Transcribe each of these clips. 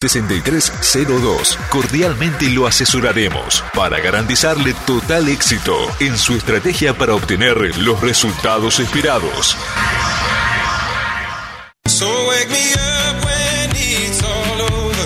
6302. Cordialmente lo asesoraremos para garantizarle total éxito en su estrategia para obtener los resultados esperados.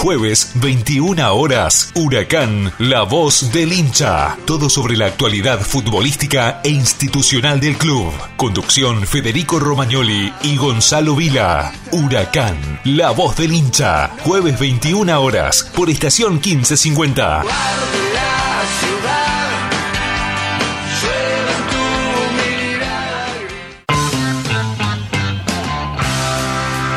Jueves, 21 horas, Huracán, la voz del hincha. Todo sobre la actualidad futbolística e institucional del club. Conducción Federico Romagnoli y Gonzalo Vila. Huracán, la voz del hincha. Jueves 21 horas, por estación 1550.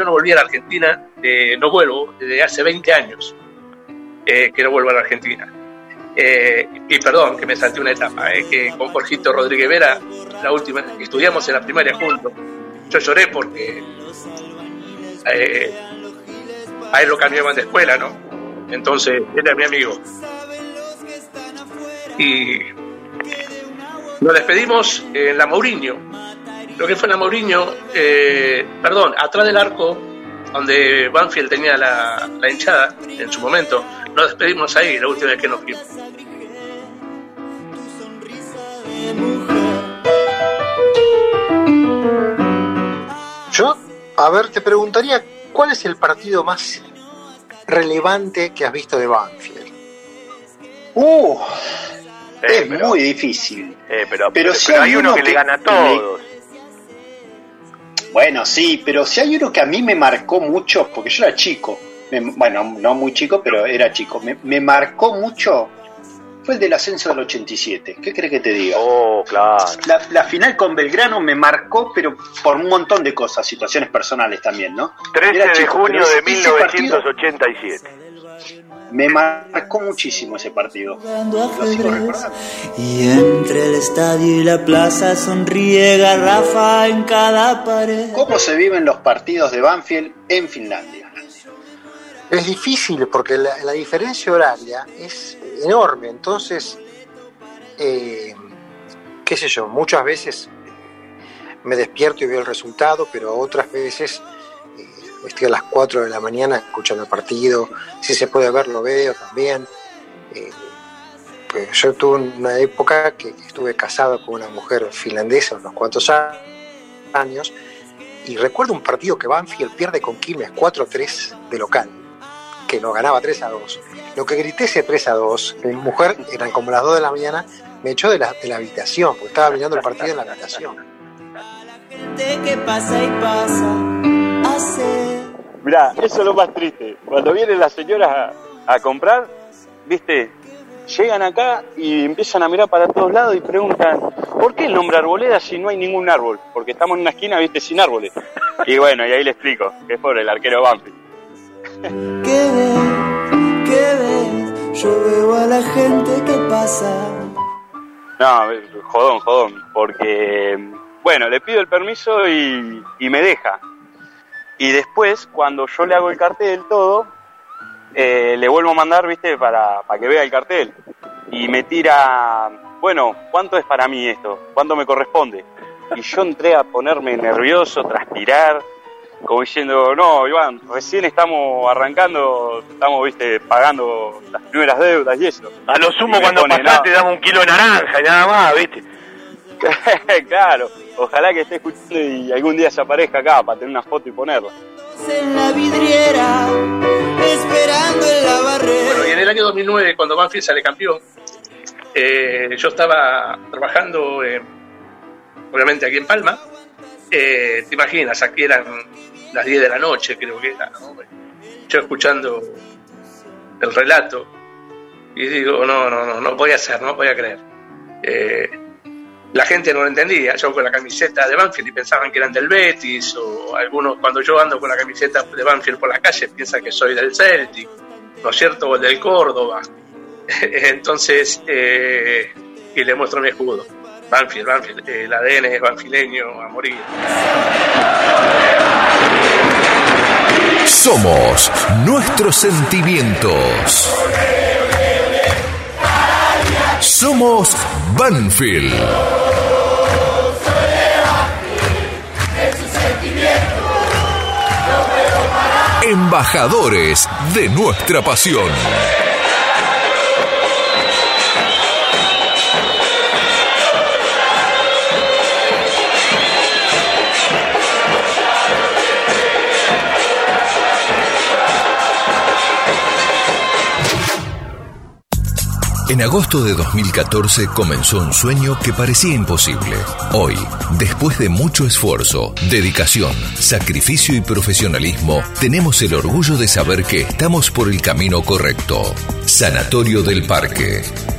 Yo no volví a la Argentina, eh, no vuelvo desde hace 20 años eh, que no vuelvo a la Argentina. Eh, y perdón que me salté una etapa, eh, que con Jorgito Rodríguez Vera, la última, estudiamos en la primaria juntos. Yo lloré porque a él lo cambiaban de escuela, ¿no? Entonces, era mi amigo. Y nos despedimos en la Mourinho. Lo que fue la Mourinho, perdón, atrás del arco, donde Banfield tenía la, la hinchada en su momento, nos despedimos ahí la última vez que nos vimos. Yo, a ver, te preguntaría, ¿cuál es el partido más relevante que has visto de Banfield? Uh, es muy difícil. Eh, pero, pero, si hay, uno, que, le gana a todos. Bueno, sí, pero si hay uno que a mí me marcó mucho, porque yo era chico, bueno, no muy chico, pero era chico, me, marcó mucho fue el del ascenso del 87. ¿Qué crees que te diga? Oh, claro. La, final con Belgrano me marcó, pero por un montón de cosas, situaciones personales también, ¿no? 13 de junio de 1987. Me marcó muchísimo ese partido. Y entre el estadio y la plaza sonríe garrafa en cada pared. ¿Cómo se viven los partidos de Banfield en Finlandia? Es difícil porque la, diferencia horaria es enorme, entonces, eh, qué sé yo, muchas veces me despierto y veo el resultado, pero otras veces eh, estoy a las 4 de la mañana escuchando el partido, si se puede ver lo veo también. Eh, pues yo tuve una época que estuve casado con una mujer finlandesa unos cuantos años y recuerdo un partido que Banfield pierde con Quilmes 4-3 de local que nos ganaba 3 a 2. Lo que grité ese 3 a 2, mi mujer, eran como las 2 de la mañana, me echó de la, de la habitación, porque estaba mirando el partido en la habitación. Mirá, eso es lo más triste. Cuando vienen las señoras a, a comprar, viste, llegan acá y empiezan a mirar para todos lados y preguntan, ¿por qué el nombre arboleda si no hay ningún árbol? Porque estamos en una esquina, viste, sin árboles. Y bueno, y ahí le explico, que es por el arquero Banfield. ¿Qué ves? ¿Qué ves? Yo veo a la gente que pasa. No, jodón, jodón, porque, bueno, le pido el permiso y, me deja. Y después, cuando yo le hago el cartel todo, eh, le vuelvo a mandar, viste, para, para que vea el cartel. Y me tira, bueno, ¿cuánto es para mí esto? ¿Cuánto me corresponde? Y yo entré a ponerme nervioso, transpirar, como diciendo, no, Iván, recién estamos arrancando, estamos, viste, pagando las primeras deudas y eso. A lo sumo cuando pasás te damos un kilo de naranja y nada más, viste. claro, ojalá que esté escuchando y algún día se aparezca acá para tener una foto y ponerla. En la vidriera, esperando en la barrera. Bueno, y en el año 2009, cuando Banfield sale campeón, eh, yo estaba trabajando, obviamente aquí en Palma, eh, te imaginas, aquí eran las 10 de la noche, creo que era, yo escuchando el relato y digo, no, no, no, no voy a hacer, no voy a creer. Eh, la gente no lo entendía, yo con la camiseta de Banfield y pensaban que eran del Betis, o algunos, cuando yo ando con la camiseta de Banfield por la calle, piensan que soy del Celtic, ¿no es cierto? O del Córdoba. Entonces, eh, y le muestro mi escudo. Banfield, Banfield, el ADN es banfileño a morir. Somos nuestros sentimientos. Somos Banfield. Embajadores de nuestra pasión. En agosto de 2014 comenzó un sueño que parecía imposible. Hoy, después de mucho esfuerzo, dedicación, sacrificio y profesionalismo, tenemos el orgullo de saber que estamos por el camino correcto. Sanatorio del Parque.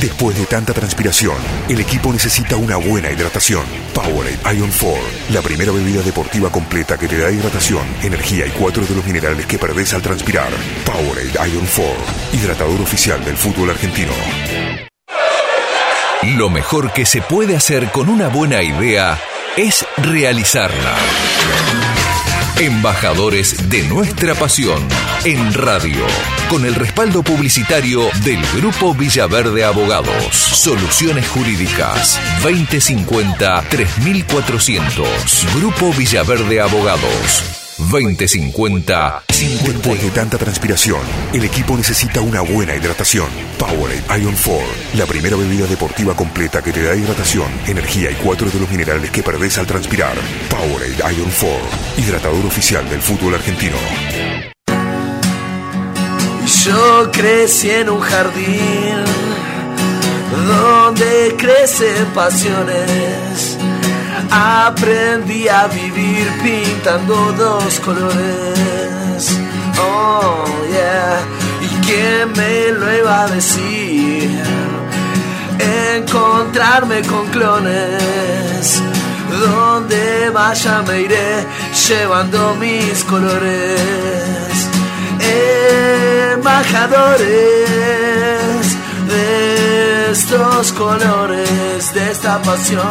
Después de tanta transpiración, el equipo necesita una buena hidratación. Powerade Ion 4, la primera bebida deportiva completa que te da hidratación, energía y cuatro de los minerales que perdés al transpirar. Powerade Ion 4, hidratador oficial del fútbol argentino. Lo mejor que se puede hacer con una buena idea es realizarla. Embajadores de nuestra pasión en radio, con el respaldo publicitario del Grupo Villaverde Abogados. Soluciones Jurídicas 2050-3400. Grupo Villaverde Abogados 2050 Después de tanta transpiración, el equipo necesita una buena hidratación. Powerade Ion 4, la primera bebida deportiva completa que te da hidratación, energía y cuatro de los minerales que perdés al transpirar. Powerade Ion 4, hidratador oficial del fútbol argentino. Yo crecí en un jardín donde crecen pasiones. Aprendí a vivir pintando dos colores. Oh, yeah. ¿Y quién me lo iba a decir? Encontrarme con clones. Donde vaya me iré llevando mis colores. Embajadores de estos colores, de esta pasión.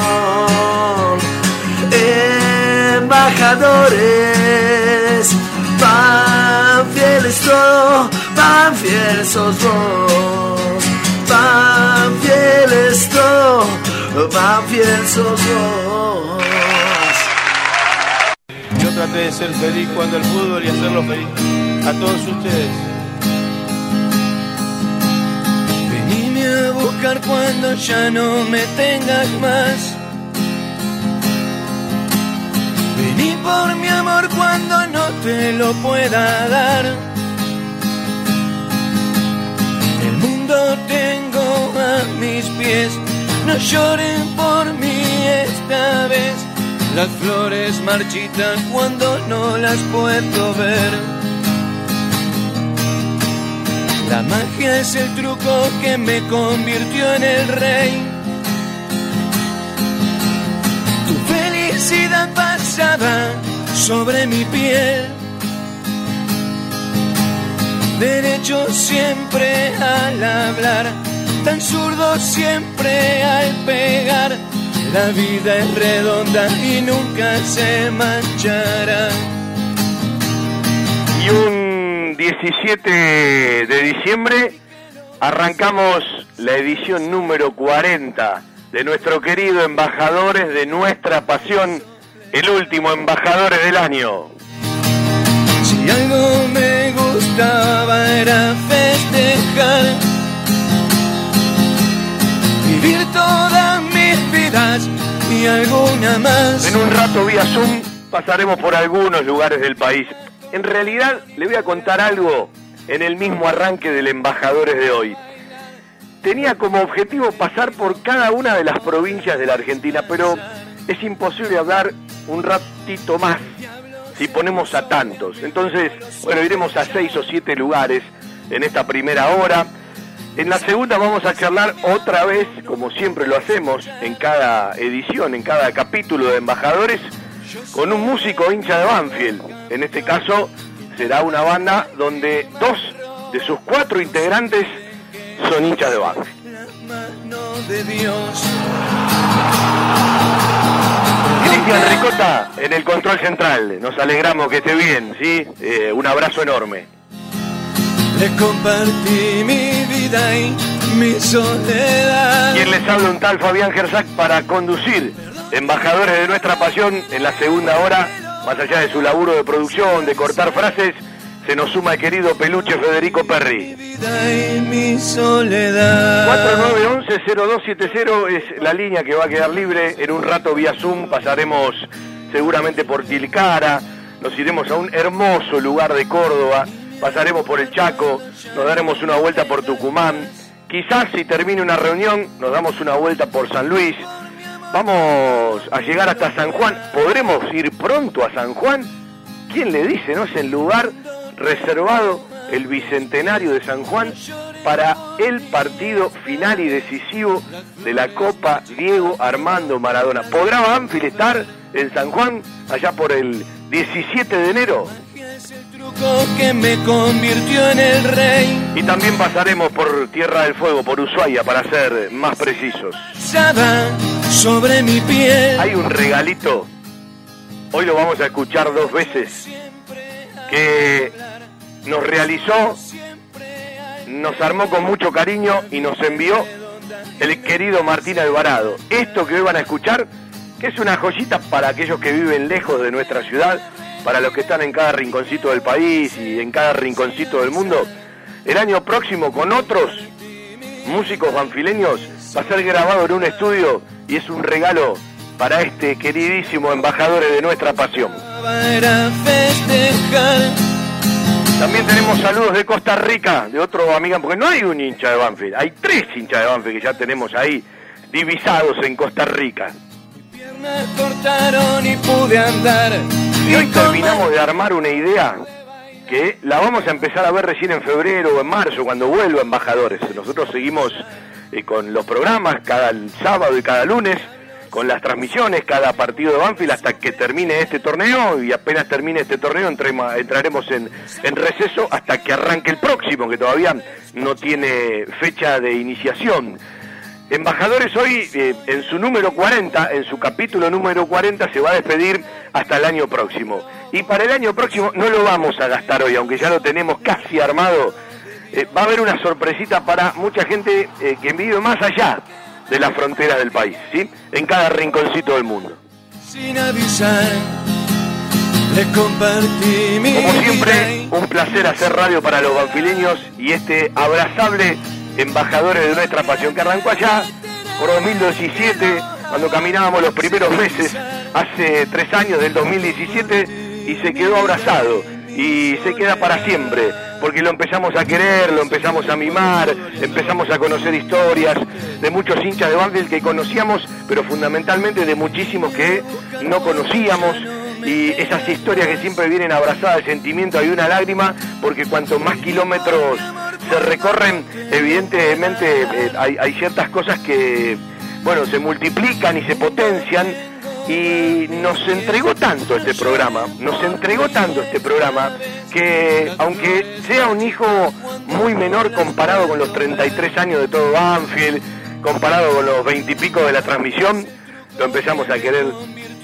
Embajadores, pan fieles todo, pan fieles sos vos. Pan fieles todo, pan fieles sos vos. Yo traté de ser feliz cuando el fútbol y hacerlo feliz a todos ustedes. Buscar cuando ya no me tengas más. Vení por mi amor cuando no te lo pueda dar. El mundo tengo a mis pies, no lloren por mí esta vez. Las flores marchitan cuando no las puedo ver. La magia es el truco que me convirtió en el rey. Tu felicidad pasaba sobre mi piel. Derecho siempre al hablar, tan zurdo siempre al pegar. La vida es redonda y nunca se manchará. Y un 17 de diciembre arrancamos la edición número 40 de nuestro querido Embajadores de Nuestra Pasión, el último Embajadores del año. Si algo me gustaba era festejar, vivir todas mis vidas y alguna más. En un rato vía Zoom pasaremos por algunos lugares del país. En realidad le voy a contar algo en el mismo arranque del Embajadores de hoy. Tenía como objetivo pasar por cada una de las provincias de la Argentina, pero es imposible hablar un ratito más si ponemos a tantos. Entonces, bueno, iremos a seis o siete lugares en esta primera hora. En la segunda vamos a charlar otra vez, como siempre lo hacemos en cada edición, en cada capítulo de Embajadores, con un músico hincha de Banfield. En este caso será una banda donde dos de sus cuatro integrantes son hinchas de Banfield. Cristian Ricota en el control central. Nos alegramos que esté bien, ¿sí? Eh, un abrazo enorme. Le compartí mi vida y mi soledad. Quien les habla un tal Fabián Gersac para conducir embajadores de nuestra pasión en la segunda hora, más allá de su laburo de producción, de cortar frases, se nos suma el querido peluche Federico Perry. Vida y mi soledad. 4911-0270 es la línea que va a quedar libre. En un rato vía Zoom pasaremos seguramente por Tilcara. Nos iremos a un hermoso lugar de Córdoba pasaremos por el Chaco, nos daremos una vuelta por Tucumán, quizás si termine una reunión nos damos una vuelta por San Luis, vamos a llegar hasta San Juan, podremos ir pronto a San Juan, ¿quién le dice? No es el lugar reservado el bicentenario de San Juan para el partido final y decisivo de la Copa Diego Armando Maradona. ¿Podrá Banfield estar en San Juan allá por el 17 de enero? que me convirtió en el rey. Y también pasaremos por Tierra del Fuego, por Ushuaia, para ser más precisos. Sobre mi piel. Hay un regalito, hoy lo vamos a escuchar dos veces, que nos realizó, nos armó con mucho cariño y nos envió el querido Martín Alvarado. Esto que hoy van a escuchar, que es una joyita para aquellos que viven lejos de nuestra ciudad, para los que están en cada rinconcito del país y en cada rinconcito del mundo. El año próximo con otros músicos banfileños va a ser grabado en un estudio y es un regalo para este queridísimo embajador de nuestra pasión. También tenemos saludos de Costa Rica, de otro amiga, porque no hay un hincha de Banfield, hay tres hinchas de Banfield que ya tenemos ahí divisados en Costa Rica. cortaron y pude andar. Y hoy terminamos de armar una idea que la vamos a empezar a ver recién en febrero o en marzo, cuando vuelva Embajadores. Nosotros seguimos eh, con los programas cada sábado y cada lunes con las transmisiones, cada partido de Banfield hasta que termine este torneo y apenas termine este torneo entraremos en, receso hasta que arranque el próximo, que todavía no tiene fecha de iniciación. Embajadores hoy, eh, en su número 40, en su capítulo número 40, se va a despedir hasta el año próximo. Y para el año próximo no lo vamos a gastar hoy, aunque ya lo tenemos casi armado. Eh, va a haber una sorpresita para mucha gente eh, que vive más allá de las fronteras del país, ¿sí? En cada rinconcito del mundo. Sin avisar, compartí mi Como siempre, un placer hacer radio para los banfileños y este abrazable embajadores de nuestra pasión que arrancó allá por 2017, cuando caminábamos los primeros meses, hace tres años del 2017, y se quedó abrazado y se queda para siempre, porque lo empezamos a querer, lo empezamos a mimar, empezamos a conocer historias de muchos hinchas de Banfield que conocíamos, pero fundamentalmente de muchísimos que no conocíamos y esas historias que siempre vienen abrazadas de sentimiento, hay una lágrima, porque cuanto más kilómetros se recorren, evidentemente eh, hay, hay ciertas cosas que, bueno, se multiplican y se potencian y nos entregó tanto este programa, nos entregó tanto este programa, que aunque sea un hijo muy menor comparado con los 33 años de todo Banfield, comparado con los 20 y pico de la transmisión, lo empezamos a querer,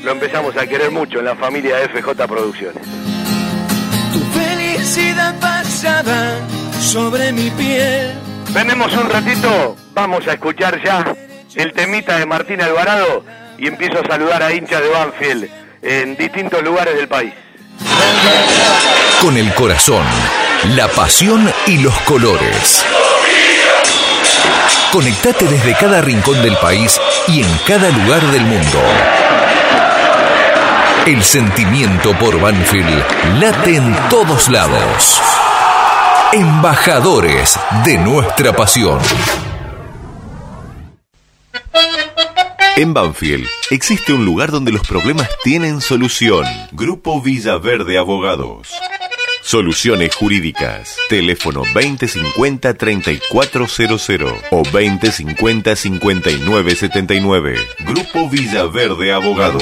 lo empezamos a querer mucho en la familia de FJ Producciones. Tu felicidad pasada sobre mi piel. Venemos un ratito, vamos a escuchar ya el temita de Martín Alvarado y empiezo a saludar a hinchas de Banfield en distintos lugares del país. Con el corazón, la pasión y los colores. Conectate desde cada rincón del país y en cada lugar del mundo. El sentimiento por Banfield late en todos lados. Embajadores de nuestra pasión. En Banfield existe un lugar donde los problemas tienen solución. Grupo Villaverde Abogados. Soluciones jurídicas. Teléfono 2050-3400 o 2050-5979. Grupo Villaverde Abogados.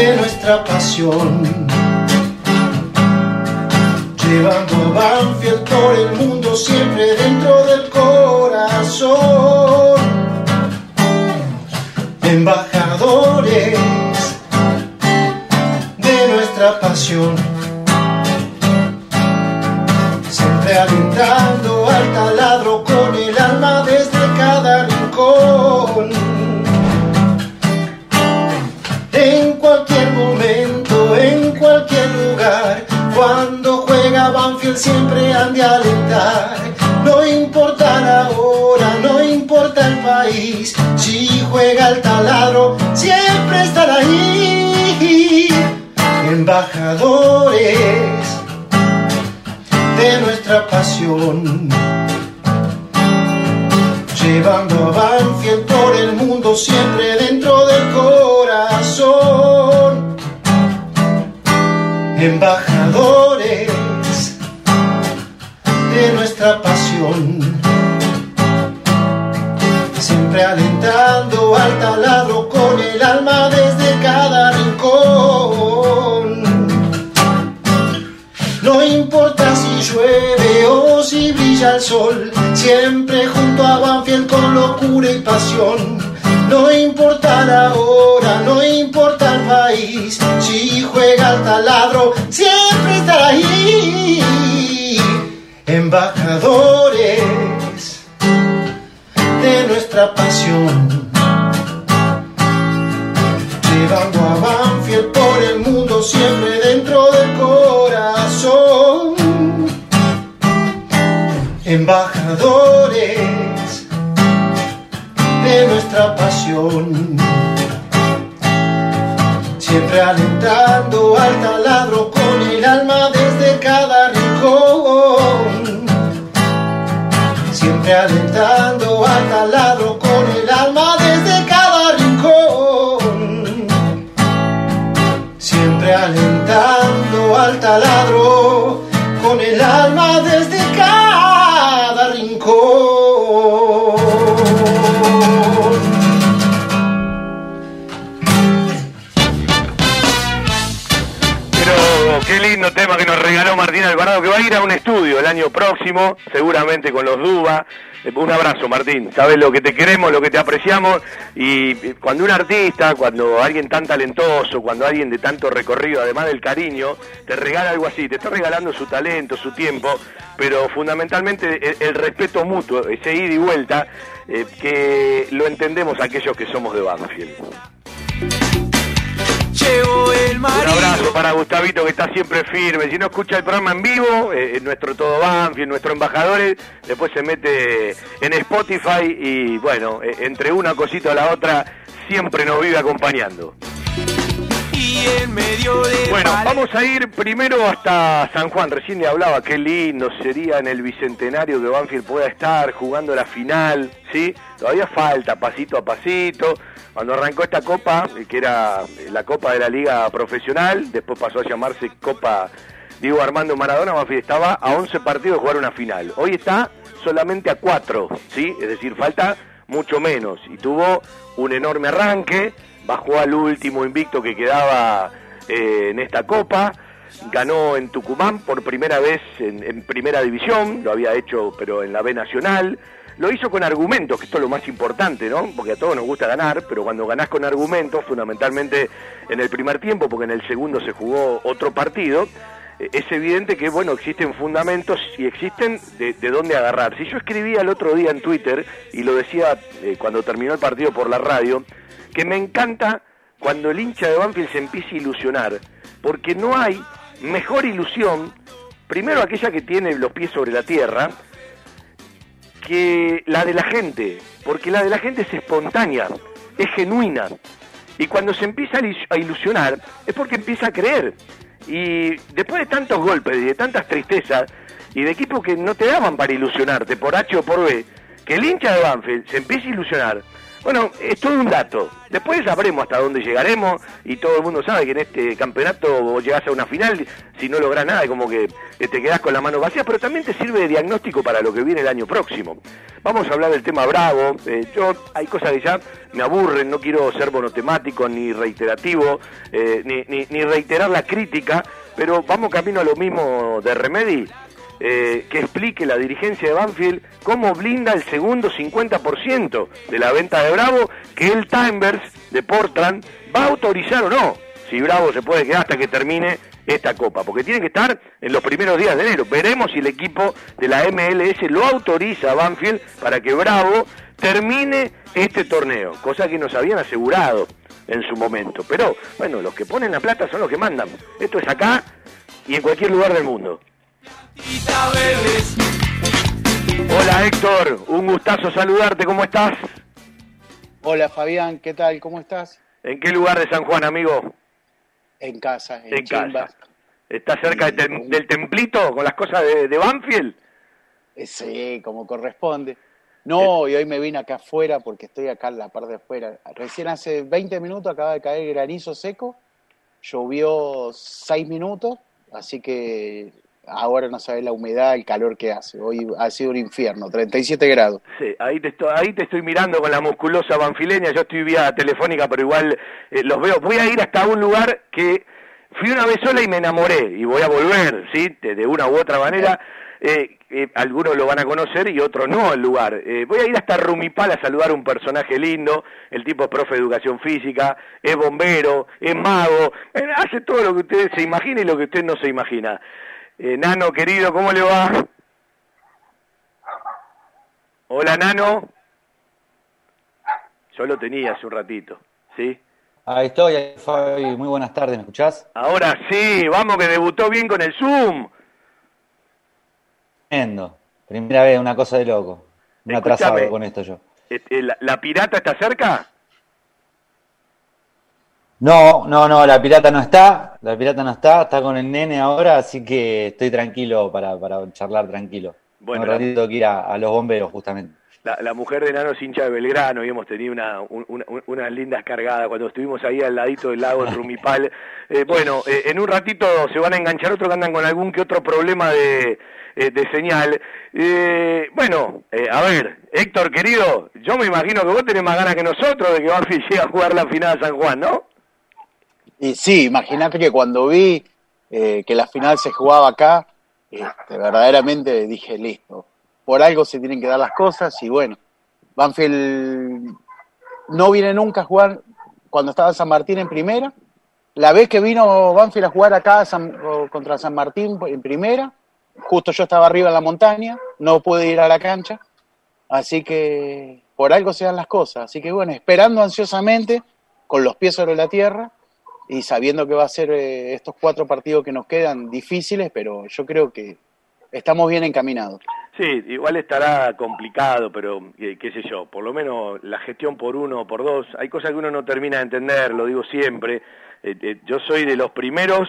de nuestra pasión. Llevando a Banfield por el mundo siempre dentro del corazón. Embajadores de nuestra pasión. Siempre alentando cualquier lugar, cuando juega Banfield siempre han de alentar. No importa la hora, no importa el país, si juega el taladro, siempre estará ahí. Embajadores de nuestra pasión. Llevando a Banfield por el mundo siempre dentro Embajadores de nuestra pasión. Siempre alentando al taladro con el alma desde cada rincón. No importa si llueve o si brilla el sol, siempre junto a Banfield con locura y pasión. No importa la hora, no importa el país, si juega el taladro, siempre estará ahí. Embajadores de nuestra pasión, llevando a Banfield por el mundo siempre dentro del corazón. Embajadores pasión, siempre alentando al taladro con el alma desde cada rincón. Siempre alentando al taladro Martín Alvarado, que va a ir a un estudio el año próximo, seguramente con los Duba. Eh, Un abrazo, Martín. Sabes lo que te queremos, lo que te apreciamos. Y eh, cuando un artista, cuando alguien tan talentoso, cuando alguien de tanto recorrido, además del cariño, te regala algo así, te está regalando su talento, su tiempo, pero fundamentalmente el, el respeto mutuo, ese ida y vuelta, eh, que lo entendemos aquellos que somos de Banfield. Un abrazo para Gustavito que está siempre firme. Si no escucha el programa en vivo, eh, nuestro Todo Banfield, nuestro embajadores, después se mete en Spotify y bueno, eh, entre una cosita a la otra, siempre nos vive acompañando. Bueno, vamos a ir primero hasta San Juan. Recién le hablaba, qué lindo sería en el bicentenario que Banfield pueda estar jugando la final, ¿sí? Todavía falta, pasito a pasito. Cuando arrancó esta copa, que era la copa de la liga profesional, después pasó a llamarse Copa Diego Armando Maradona, estaba a 11 partidos de jugar una final. Hoy está solamente a 4, ¿sí? Es decir, falta mucho menos. Y tuvo un enorme arranque, bajó al último invicto que quedaba eh, en esta copa, ganó en Tucumán por primera vez en, primera división, lo había hecho pero en la B Nacional, lo hizo con argumentos, que esto es lo más importante, ¿no? Porque a todos nos gusta ganar, pero cuando ganás con argumentos, fundamentalmente en el primer tiempo, porque en el segundo se jugó otro partido, eh, es evidente que, bueno, existen fundamentos y existen de, de dónde agarrar. Si yo escribía el otro día en Twitter, y lo decía eh, cuando terminó el partido por la radio, que me encanta cuando el hincha de Banfield se empieza a ilusionar, porque no hay mejor ilusión, primero aquella que tiene los pies sobre la tierra, que la de la gente, porque la de la gente es espontánea, es genuina, y cuando se empieza a ilusionar es porque empieza a creer. Y después de tantos golpes y de tantas tristezas, y de equipos que no te daban para ilusionarte, por H o por B, que el hincha de Banfield se empiece a ilusionar, Bueno, es todo un dato. Después sabremos hasta dónde llegaremos y todo el mundo sabe que en este campeonato vos llegás a una final, si no lográs nada, como que te quedás con la mano vacía, pero también te sirve de diagnóstico para lo que viene el año próximo. Vamos a hablar del tema Bravo. Eh, yo hay cosas que ya me aburren, no quiero ser monotemático ni reiterativo, eh, ni, ni, ni reiterar la crítica, pero vamos camino a lo mismo de Remedy. Eh, que explique la dirigencia de Banfield cómo blinda el segundo 50% de la venta de Bravo, que el Timbers de Portland va a autorizar o no, si Bravo se puede quedar hasta que termine esta copa, porque tiene que estar en los primeros días de enero. Veremos si el equipo de la MLS lo autoriza a Banfield para que Bravo termine este torneo, cosa que nos habían asegurado en su momento. Pero bueno, los que ponen la plata son los que mandan. Esto es acá y en cualquier lugar del mundo. Hola Héctor, un gustazo saludarte, ¿cómo estás? Hola Fabián, ¿qué tal? ¿Cómo estás? ¿En qué lugar de San Juan, amigo? En casa, en, en casa. ¿Estás cerca del, templito con las cosas de, de, Banfield? Eh, sí, como corresponde. No, y hoy me vine acá afuera porque estoy acá en la parte de afuera. Recién hace 20 minutos acaba de caer granizo seco, llovió 6 minutos, así que ahora no sabes la humedad, el calor que hace. Hoy ha sido un infierno, 37 grados. Sí, ahí te estoy, ahí te estoy mirando con la musculosa banfileña, yo estoy vía telefónica, pero igual eh, los veo. Voy a ir hasta un lugar que fui una vez sola y me enamoré, y voy a volver, ¿sí? De, una u otra manera. Eh, eh, algunos lo van a conocer y otros no el lugar. voy a ir hasta Rumipal a saludar a un personaje lindo, el tipo es profe de educación física, es bombero, es mago, hace todo lo que usted se imagina y lo que usted no se imagina. Eh, Nano, querido, ¿cómo le va? Hola, Nano. Yo lo tenía hace un ratito, ¿sí? Ahí estoy, Fabi. Muy buenas tardes, ¿me escuchás? Ahora sí, vamos que debutó bien con el Zoom. Tremendo. Primera vez, una cosa de loco. Un atrasado con esto yo. Este, ¿La pirata está cerca? No, no, no, la pirata no está, la pirata no está, está con el nene ahora, así que estoy tranquilo para, para charlar tranquilo. Bueno, un ratito que ir a, los bomberos justamente. La, mujer de Nano es hincha de Belgrano y hemos tenido una, una, una linda cargada cuando estuvimos ahí al ladito del lago de Rumipal. Eh, bueno, eh, en un ratito se van a enganchar otros que andan con algún que otro problema de, eh, de señal. bueno, a ver, Héctor querido, yo me imagino que vos tenés más ganas que nosotros de que Banfield llegue a jugar la final de San Juan, ¿no? Y sí, imagínate que cuando vi eh, que la final se jugaba acá, este, verdaderamente dije, listo, por algo se tienen que dar las cosas y bueno, Banfield no viene nunca a jugar cuando estaba San Martín en primera. La vez que vino Banfield a jugar acá contra San Martín en primera, justo yo estaba arriba en la montaña, no pude ir a la cancha, así que por algo se dan las cosas. Así que bueno, esperando ansiosamente, con los pies sobre la tierra, y sabiendo que va a ser eh, estos cuatro partidos que nos quedan difíciles, pero yo creo que estamos bien encaminados. Sí, igual estará complicado, pero eh, qué sé yo, por lo menos la gestión por uno o por dos, hay cosas que uno no termina de entender, lo digo siempre, eh, yo soy de los primeros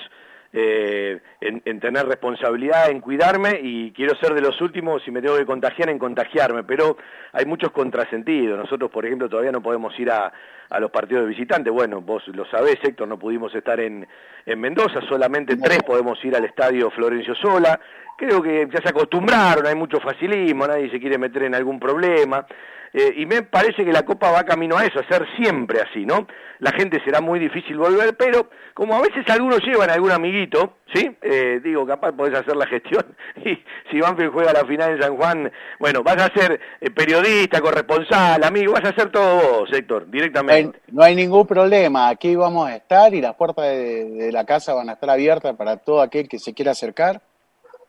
eh, en, tener responsabilidad, en cuidarme y quiero ser de los últimos, si me tengo que contagiar, en contagiarme, pero hay muchos contrasentidos. Nosotros, por ejemplo, todavía no podemos ir a, a los partidos de visitantes. Bueno, vos lo sabés, Héctor, no pudimos estar en, en Mendoza, solamente tres podemos ir al estadio Florencio Sola. Creo que ya se acostumbraron, hay mucho facilismo, nadie se quiere meter en algún problema. Eh, y me parece que la Copa va camino a eso, a ser siempre así, ¿no? La gente será muy difícil volver, pero como a veces algunos llevan a algún amiguito, ¿sí? Eh, digo, capaz podés hacer la gestión y si Banfield juega la final en San Juan, bueno, vas a ser eh, periodista, corresponsal, amigo, vas a hacer todo vos, Héctor, directamente. No hay, ningún problema, aquí vamos a estar y las puertas de la casa van a estar abiertas para todo aquel que se quiera acercar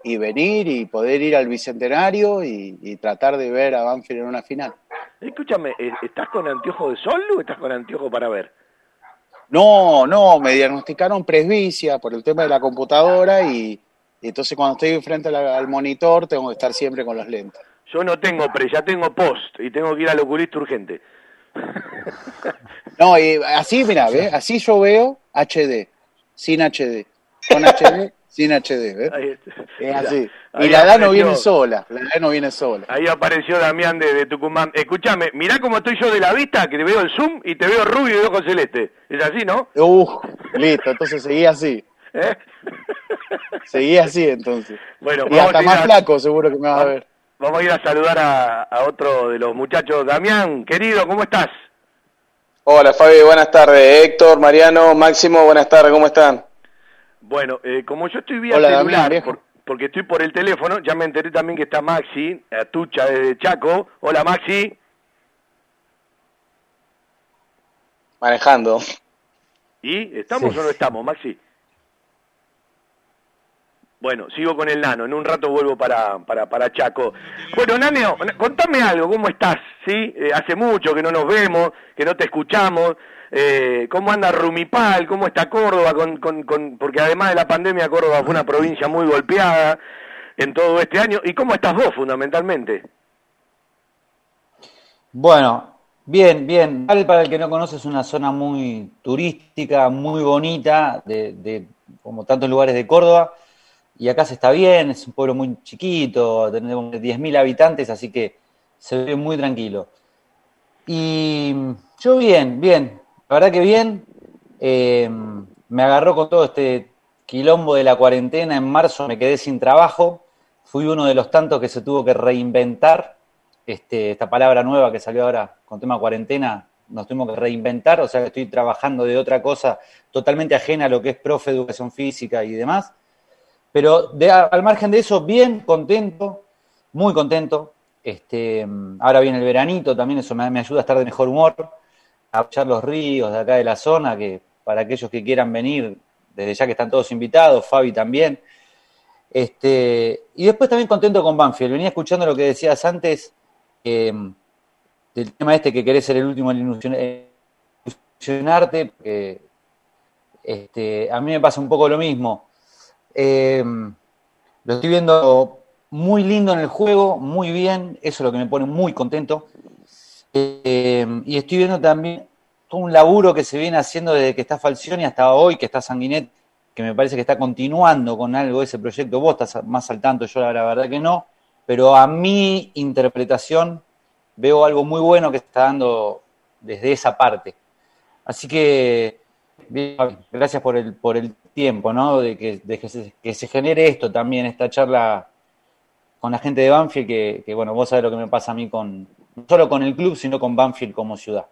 y venir y poder ir al Bicentenario y, tratar de ver a Banfield en una final. Escúchame, ¿e-, ¿estás con anteojo de sol o estás con anteojo para ver? No, no, me diagnosticaron presbicia por el tema de la computadora y, entonces cuando estoy enfrente al, al, monitor tengo que estar siempre con los lentes. Yo no tengo pre, ya tengo post y tengo que ir al oculista urgente. No, y así, mira, así yo veo HD, sin HD. Con HD sin HD, ¿ves? Es así. Y la edad no viene sola, la edad no viene sola. Ahí apareció Damián de, Tucumán. Escúchame, mirá cómo estoy yo de la vista, que te veo el zoom y te veo rubio y de ojos celeste. ¿Es así, no? Uh, listo, entonces seguí así. ¿Eh? Seguí así entonces. Bueno, y hasta más flaco seguro que me vas a ver. Vamos a ir a saludar a, a otro de los muchachos. Damián, querido, ¿cómo estás? Hola Fabi, buenas tardes. Héctor, Mariano, Máximo, buenas tardes, ¿cómo están? Bueno, eh, como yo estoy vía celular, porque estoy por el teléfono, ya me enteré también que está Maxi, Tucha desde Chaco. Hola Maxi. Manejando. ¿Y estamos o no estamos, Maxi? Bueno, sigo con el nano, en un rato vuelvo para, para, para Chaco. Bueno, Nano, contame algo, ¿cómo estás? ¿Sí? Eh, hace mucho que no nos vemos, que no te escuchamos. Eh, ¿Cómo anda Rumipal? ¿Cómo está Córdoba? Porque además de la pandemia, Córdoba fue una provincia muy golpeada en todo este año. ¿Y cómo estás vos, fundamentalmente? Bueno, bien, bien. Para el que no conoce, es una zona muy turística, muy bonita, de como tantos lugares de Córdoba y acá se está bien, es un pueblo muy chiquito, tenemos 10.000 habitantes, así que se ve muy tranquilo. Y yo bien, bien, la verdad que bien, eh, me agarró con todo este quilombo de la cuarentena, en marzo me quedé sin trabajo, fui uno de los tantos que se tuvo que reinventar, este, esta palabra nueva que salió ahora con tema cuarentena, nos tuvimos que reinventar, o sea que estoy trabajando de otra cosa totalmente ajena a lo que es profe, educación física y demás. Pero al margen de eso, bien contento, muy contento. Este, ahora viene el veranito, también eso me, ayuda a estar de mejor humor, a apoyar los ríos de acá de la zona, que para aquellos que quieran venir, desde ya que están todos invitados, Fabi también. Este, y después también contento con Banfield. Venía escuchando lo que decías antes, del tema este que querés ser el último en ilusionarte, porque este, a mí me pasa un poco lo mismo. Eh, lo estoy viendo muy lindo en el juego, muy bien, eso es lo que me pone muy contento. Eh, y estoy viendo también todo un laburo que se viene haciendo desde que está Falcioni hasta hoy, que está Sanguinet, que me parece que está continuando con algo ese proyecto. Vos estás más al tanto, yo la verdad que no, pero a mi interpretación veo algo muy bueno que está dando desde esa parte. Así que, gracias por el, por el tiempo, ¿no? De, que, de que, se, que, genere esto también, esta charla con la gente de Banfield, que, bueno, vos sabés lo que me pasa a mí con, no solo con el club, sino con Banfield como ciudad.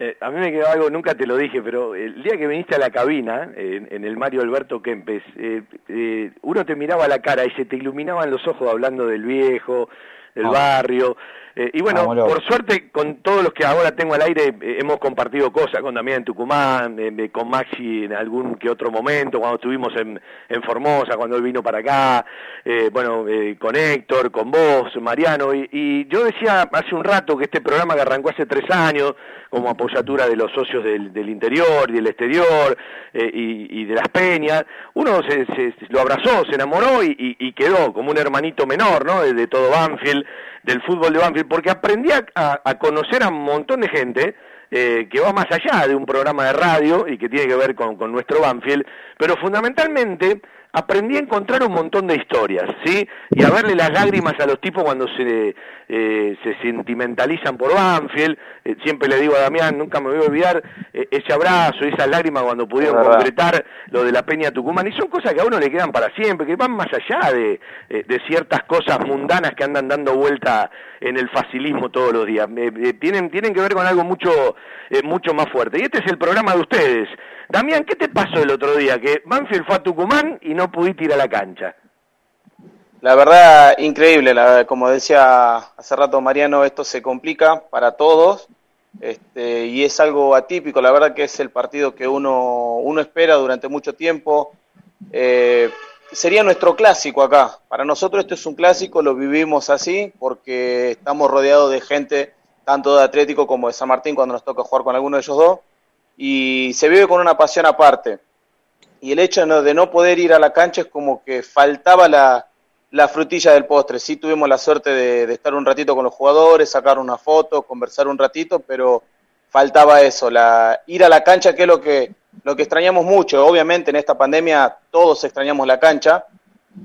Eh, a mí me quedó algo, nunca te lo dije, pero el día que viniste a la cabina, en, el Mario Alberto Kempes, eh, eh, uno te miraba a la cara y se te iluminaban los ojos hablando del viejo, del ah. barrio, eh, y bueno, por suerte, con todos los que ahora tengo al aire, eh, hemos compartido cosas, con Damián en Tucumán, con Maxi en algún que otro momento, cuando estuvimos en, Formosa, cuando él vino para acá, eh, bueno, con Héctor, con vos, Mariano, y, yo decía hace un rato que este programa que arrancó hace tres años, como apoyatura de los socios del, interior y del exterior, y, de las peñas, uno se, lo abrazó, se enamoró y, quedó como un hermanito menor, ¿no? de todo Banfield, del fútbol de Banfield, porque aprendí a, conocer a un montón de gente eh, que va más allá de un programa de radio y que tiene que ver con, con nuestro Banfield, pero fundamentalmente aprendí a encontrar un montón de historias, ¿sí? Y a verle las lágrimas a los tipos cuando se, eh, se sentimentalizan por Banfield. Eh, siempre le digo a Damián, nunca me voy a olvidar eh, ese abrazo, esas lágrimas cuando pudieron concretar lo de la Peña Tucumán. Y son cosas que a uno le quedan para siempre, que van más allá de, de ciertas cosas mundanas que andan dando vuelta en el facilismo todos los días. tienen, tienen que ver con algo mucho, mucho más fuerte. Y este es el programa de ustedes. Damián, ¿qué te pasó el otro día? Que Banfield fue a Tucumán y no pudiste ir a la cancha. La verdad, increíble. como decía hace rato Mariano, esto se complica para todos este, y es algo atípico. La verdad que es el partido que uno, uno espera durante mucho tiempo. Eh, sería nuestro clásico acá. Para nosotros esto es un clásico, lo vivimos así porque estamos rodeados de gente tanto de Atlético como de San Martín cuando nos toca jugar con alguno de ellos dos y se vive con una pasión aparte. Y el hecho de no poder ir a la cancha es como que faltaba la, frutilla del postre. Sí tuvimos la suerte de, estar un ratito con los jugadores, sacar una foto, conversar un ratito, pero faltaba eso, la, ir a la cancha, que es lo que lo que extrañamos mucho. Obviamente en esta pandemia todos extrañamos la cancha,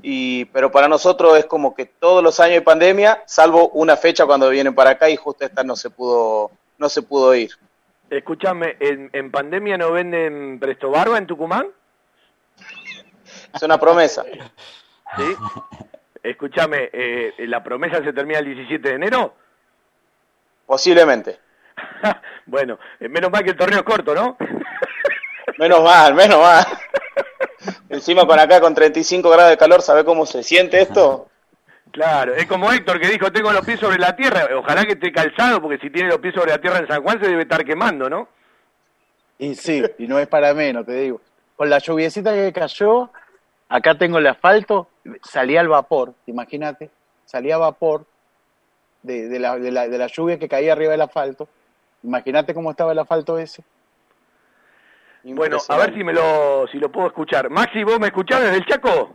y, pero para nosotros es como que todos los años de pandemia, salvo una fecha cuando vienen para acá y justo esta no se pudo, no se pudo ir. Escúchame, ¿en, en pandemia no venden Presto Barba en Tucumán? Es una promesa. ¿Sí? Escúchame, eh, ¿la promesa se termina el 17 de enero? Posiblemente. bueno, eh, menos mal que el torneo es corto, ¿no? menos mal, menos mal. Encima con acá con 35 grados de calor, ¿sabe cómo se siente esto? Claro, es como Héctor que dijo, tengo los pies sobre la tierra. Ojalá que esté calzado, porque si tiene los pies sobre la tierra en San Juan se debe estar quemando, ¿no? Y sí, y no es para menos, te digo. Con la lluviecita que cayó, acá tengo el asfalto, salía el vapor, imagínate, salía vapor de, de, la, de, la, de la lluvia que caía arriba del asfalto. Imagínate cómo estaba el asfalto ese. Bueno, a ver si me lo, si lo puedo escuchar. Maxi, ¿vos me escuchás desde el Chaco?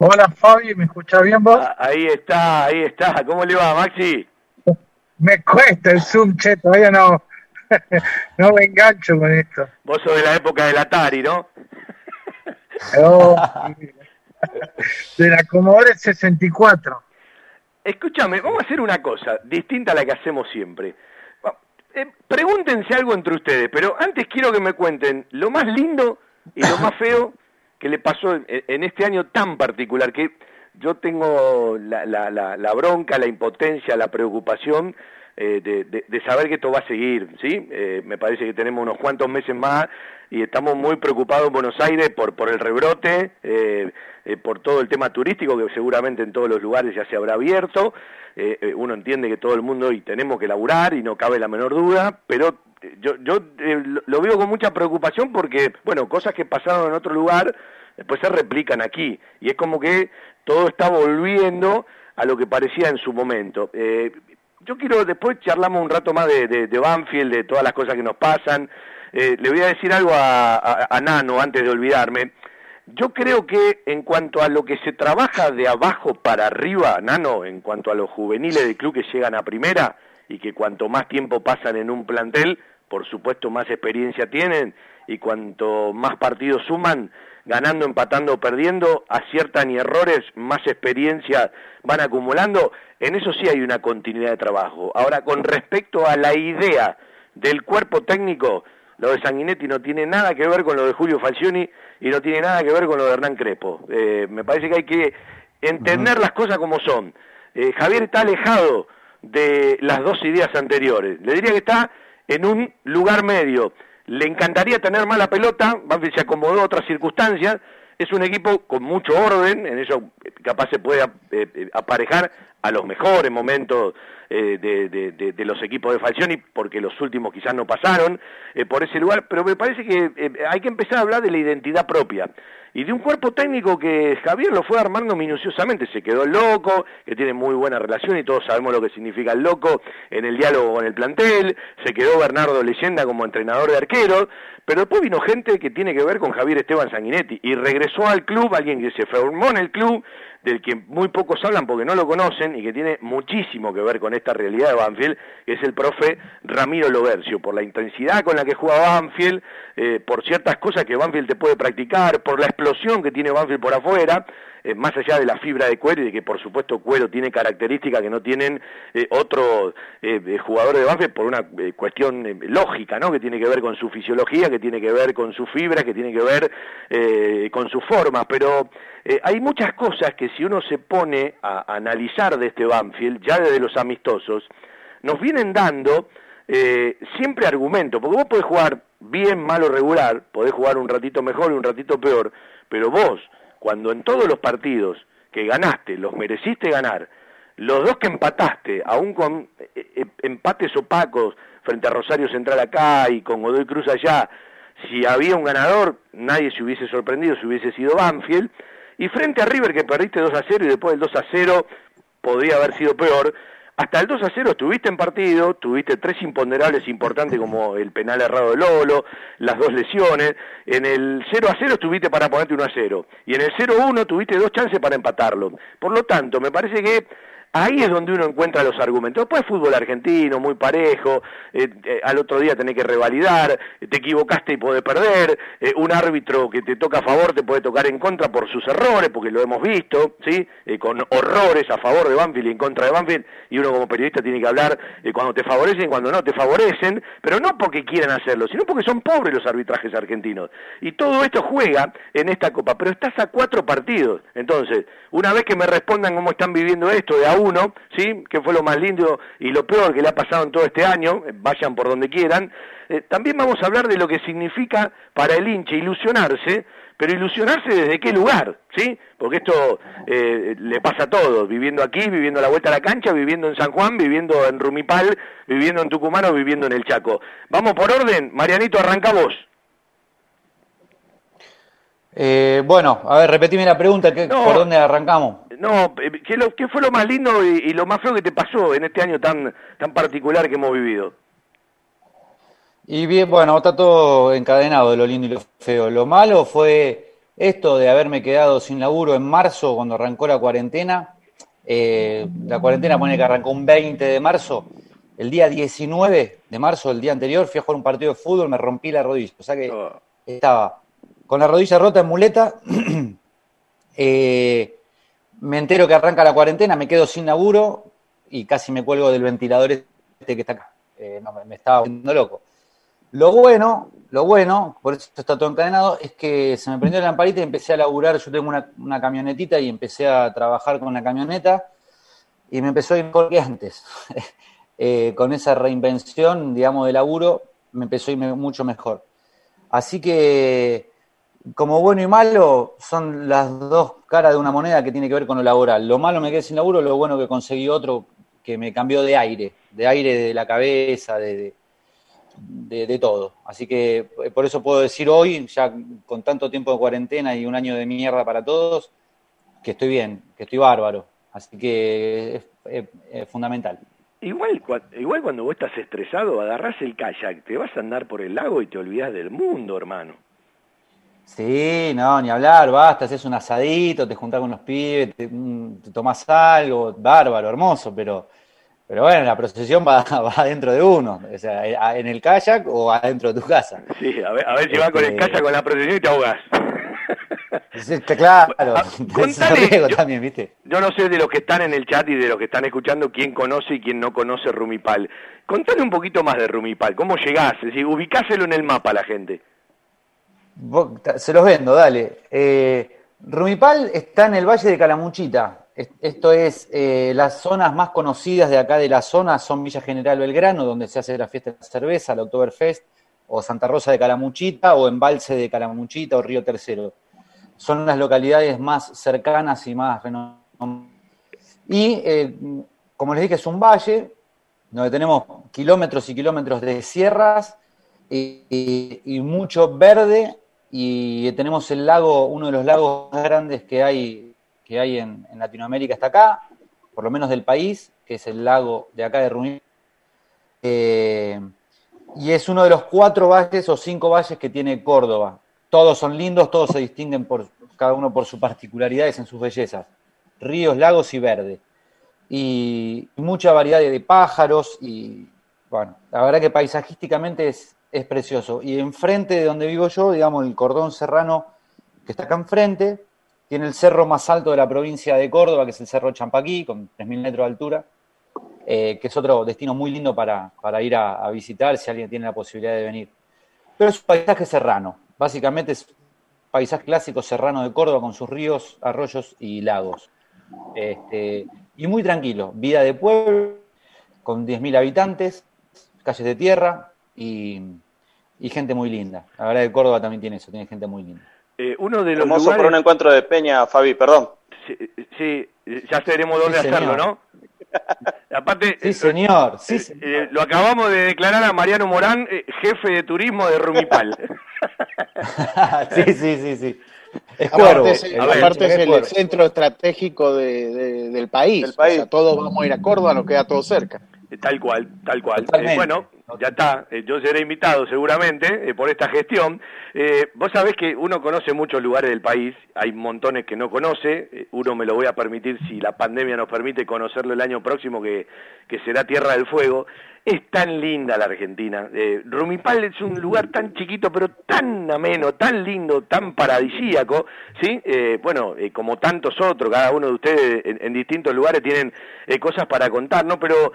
Hola Fabi, ¿me escuchás bien vos? Ah, ahí está, ahí está. ¿Cómo le va, Maxi? Me cuesta el Zoom, che, todavía no, no me engancho con esto. Vos sos de la época del Atari, ¿no? Oh, de la Commodore 64. Escúchame, vamos a hacer una cosa distinta a la que hacemos siempre. Eh, pregúntense algo entre ustedes, pero antes quiero que me cuenten lo más lindo y lo más feo que le pasó en, este año tan particular, que yo tengo la, la, la, la bronca, la impotencia, la preocupación eh, de, de, saber que esto va a seguir, ¿sí? Eh, me parece que tenemos unos cuantos meses más y estamos muy preocupados en Buenos Aires por, por el rebrote, eh, eh, por todo el tema turístico que seguramente en todos los lugares ya se habrá abierto. Eh, uno entiende que todo el mundo y tenemos que laburar y no cabe la menor duda, pero yo, yo lo veo con mucha preocupación porque, bueno, cosas que pasaron en otro lugar después se replican aquí y es como que todo está volviendo a lo que parecía en su momento. Eh, yo quiero, después charlamos un rato más de, Banfield, de todas las cosas que nos pasan. Eh, le voy a decir algo a, a, a, Nano antes de olvidarme. Yo creo que en cuanto a lo que se trabaja de abajo para arriba, Nano, en cuanto a los juveniles del club que llegan a primera y que cuanto más tiempo pasan en un plantel, por supuesto más experiencia tienen y cuanto más partidos suman, ganando, empatando o perdiendo, aciertan y errores, más experiencia van acumulando, en eso sí hay una continuidad de trabajo. Ahora, con respecto a la idea del cuerpo técnico, lo de Sanguinetti no tiene nada que ver con lo de Julio Falcioni y no tiene nada que ver con lo de Hernán Crespo. Eh, me parece que hay que entender las cosas como son. Eh, Javier está alejado de las dos ideas anteriores. Le diría que está en un lugar medio. Le encantaría tener mala pelota, Banfield se acomodó a otras circunstancias, es un equipo con mucho orden, en eso capaz se puede eh, aparejar a los mejores momentos eh, de, de, los equipos de Falcioni, porque los últimos quizás no pasaron eh, por ese lugar, pero me parece que eh, hay que empezar a hablar de la identidad propia y de un cuerpo técnico que Javier lo fue armando minuciosamente, se quedó el loco, que tiene muy buena relación y todos sabemos lo que significa el loco en el diálogo con el plantel, se quedó Bernardo Leyenda como entrenador de arqueros, pero después vino gente que tiene que ver con Javier Esteban Sanguinetti y regresó al club alguien que se formó en el club, del que muy pocos hablan porque no lo conocen y que tiene muchísimo que ver con esta realidad de Banfield, es el profe Ramiro Lobercio, por la intensidad con la que juega Banfield, eh, por ciertas cosas que Banfield te puede practicar, por la explosión que tiene Banfield por afuera, eh, más allá de la fibra de cuero y de que por supuesto cuero tiene características que no tienen eh, otros eh, jugadores de Banfield por una eh, cuestión eh, lógica, ¿no? Que tiene que ver con su fisiología, que tiene que ver con su fibra, que tiene que ver eh, con sus formas, pero eh, hay muchas cosas que si uno se pone a, analizar de este Banfield, ya desde los amistosos, nos vienen dando eh, siempre argumentos, porque vos podés jugar bien, mal o regular, podés jugar un ratito mejor y un ratito peor, pero vos, cuando en todos los partidos que ganaste, los mereciste ganar, los dos que empataste, aún con eh, eh, empates opacos frente a Rosario Central acá y con Godoy Cruz allá, si había un ganador, nadie se hubiese sorprendido si hubiese sido Banfield, y frente a River que perdiste 2 a 0 y después del 2 a 0 podría haber sido peor, hasta el 2 a 0 estuviste en partido, tuviste tres imponderables importantes como el penal errado de Lolo, las dos lesiones, en el 0 a 0 estuviste para ponerte 1 a 0, y en el 0 a 1 tuviste dos chances para empatarlo. Por lo tanto, me parece que Ahí es donde uno encuentra los argumentos. Después fútbol argentino, muy parejo, eh, eh, al otro día tenés que revalidar, te equivocaste y podés perder, eh, un árbitro que te toca a favor te puede tocar en contra por sus errores, porque lo hemos visto, ¿sí? con horrores a favor de Banfield y en contra de Banfield, y uno como periodista tiene que hablar cuando te favorecen y cuando no te favorecen, pero no porque quieran hacerlo, sino porque son pobres los arbitrajes argentinos. Y todo esto juega en esta Copa, pero estás a cuatro partidos. Entonces, una vez que me respondan cómo están viviendo esto de a uno, ¿sí? que fue lo más lindo y lo peor que le ha pasado en todo este año, eh, vayan por donde quieran, eh, también vamos a hablar de lo que significa para el hincha ilusionarse, pero ilusionarse desde qué lugar, ¿sí? Porque esto eh, le pasa a todos, viviendo aquí, viviendo a la vuelta a la cancha, viviendo en San Juan, viviendo en Rumipal, viviendo en Tucumán o viviendo en el Chaco. Vamos por orden, Marianito, arranca vos. Eh, bueno, a ver, repetime la pregunta, ¿por dónde arrancamos? No, eh, ¿qué, lo, ¿qué, fue lo más lindo y, lo más feo que te pasó en este año tan, tan particular que hemos vivido? Y bien, bueno, está todo encadenado de lo lindo y lo feo. Lo malo fue esto de haberme quedado sin laburo en marzo cuando arrancó la cuarentena. Eh, la cuarentena pone que arrancó un 20 de marzo. El día 19 de marzo, el día anterior, fui a jugar un partido de fútbol, me rompí la rodilla. O sea que oh. estaba con la rodilla rota en muleta. Eh, me entero que arranca la cuarentena, me quedo sin laburo y casi me cuelgo del ventilador este que está acá. Eh, me, estaba volviendo loco. Lo bueno, lo bueno, por eso está todo encadenado, es que se me prendió la lamparita y empecé a laburar. Yo tengo una, camionetita y empecé a trabajar con la camioneta y me empezó a ir mejor que antes. Eh, con esa reinvención, digamos, de laburo, me empezó a ir mucho mejor. Así que como bueno y malo son las dos caras de una moneda que tiene que ver con lo laboral. Lo malo me quedé sin laburo, lo bueno que conseguí otro que me cambió de aire, de aire de la cabeza, de, de, todo. Así que eh, por eso puedo decir hoy, ya con tanto tiempo de cuarentena y un año de mierda para todos, que estoy bien, que estoy bárbaro. Así que es, fundamental. Igual, igual cuando vos estás estresado, agarrás el kayak, te vas a andar por el lago y te olvidas del mundo, hermano. Sí, no, ni hablar, basta, haces un asadito, te juntás con los pibes, te, mm, tomás algo, bárbaro, hermoso, pero, pero bueno, la procesión va, va adentro de uno, o sea, en el kayak o adentro de tu casa. Sí, a ver, a ver si vas con el este, kayak con la procesión y te ahogas. claro, ah, contale, yo, también, ¿viste? Yo no sé de los que están en el chat y de los que están escuchando quién conoce y quién no conoce Rumipal. Contale un poquito más de Rumipal, ¿cómo llegás? Es decir, ubicáselo en el mapa a la gente. Se los vendo, dale. Eh, Rumipal está en el Valle de Calamuchita. Esto es, eh, las zonas más conocidas de acá de la zona son Villa General Belgrano, donde se hace la fiesta de la cerveza, la Oktoberfest, o Santa Rosa de Calamuchita, o Embalse de Calamuchita, o Río Tercero. Son las localidades más cercanas y más renombradas. Y, eh, como les dije, es un valle donde tenemos kilómetros y kilómetros de sierras y mucho verde y tenemos el lago, uno de los lagos más grandes que hay, que hay en, Latinoamérica está acá, por lo menos del país, que es el lago de acá de Rumí. Eh, y es uno de los cuatro valles o cinco valles que tiene Córdoba. Todos son lindos, todos se distinguen por cada uno por sus particularidades en sus bellezas. Ríos, lagos y verde. Y mucha variedad de pájaros y bueno, la verdad que paisajísticamente es, es precioso. Y enfrente de donde vivo yo, digamos, el cordón serrano que está acá enfrente, tiene el cerro más alto de la provincia de Córdoba, que es el Cerro Champaquí, con 3.000 metros de altura, eh, que es otro destino muy lindo para, ir a, visitar si alguien tiene la posibilidad de venir. Pero es un paisaje serrano, básicamente es paisaje clásico serrano de Córdoba con sus ríos, arroyos y lagos. Este, y muy tranquilo, vida de pueblo, con 10.000 habitantes, calles de tierra, y, gente muy linda. La verdad que Córdoba también tiene eso, tiene gente muy linda. Eh, uno de los Hermoso por un encuentro de Peña, Fabi, perdón. Sí, ya veremos dónde hacerlo, ¿no? Aparte, sí, señor. Sí, eh, eh, lo acabamos de declarar a Mariano Morán, jefe de turismo de Rumipal. sí, sí, sí, sí. Es aparte, es, aparte es, el centro estratégico del país. O sea, todos vamos a ir a Córdoba, nos queda todo cerca. Tal cual, tal cual. bueno, ya está, eh, yo seré invitado seguramente eh, por esta gestión. Eh, vos sabés que uno conoce muchos lugares del país, hay montones que no conoce, uno me lo voy a permitir si la pandemia nos permite conocerlo el año próximo que, que será Tierra del Fuego. Es tan linda la Argentina. Rumipal es un lugar tan chiquito, pero tan ameno, tan lindo, tan paradisíaco, ¿sí? Bueno, como tantos otros, cada uno de ustedes en, en distintos lugares tienen cosas para contar, ¿no? Pero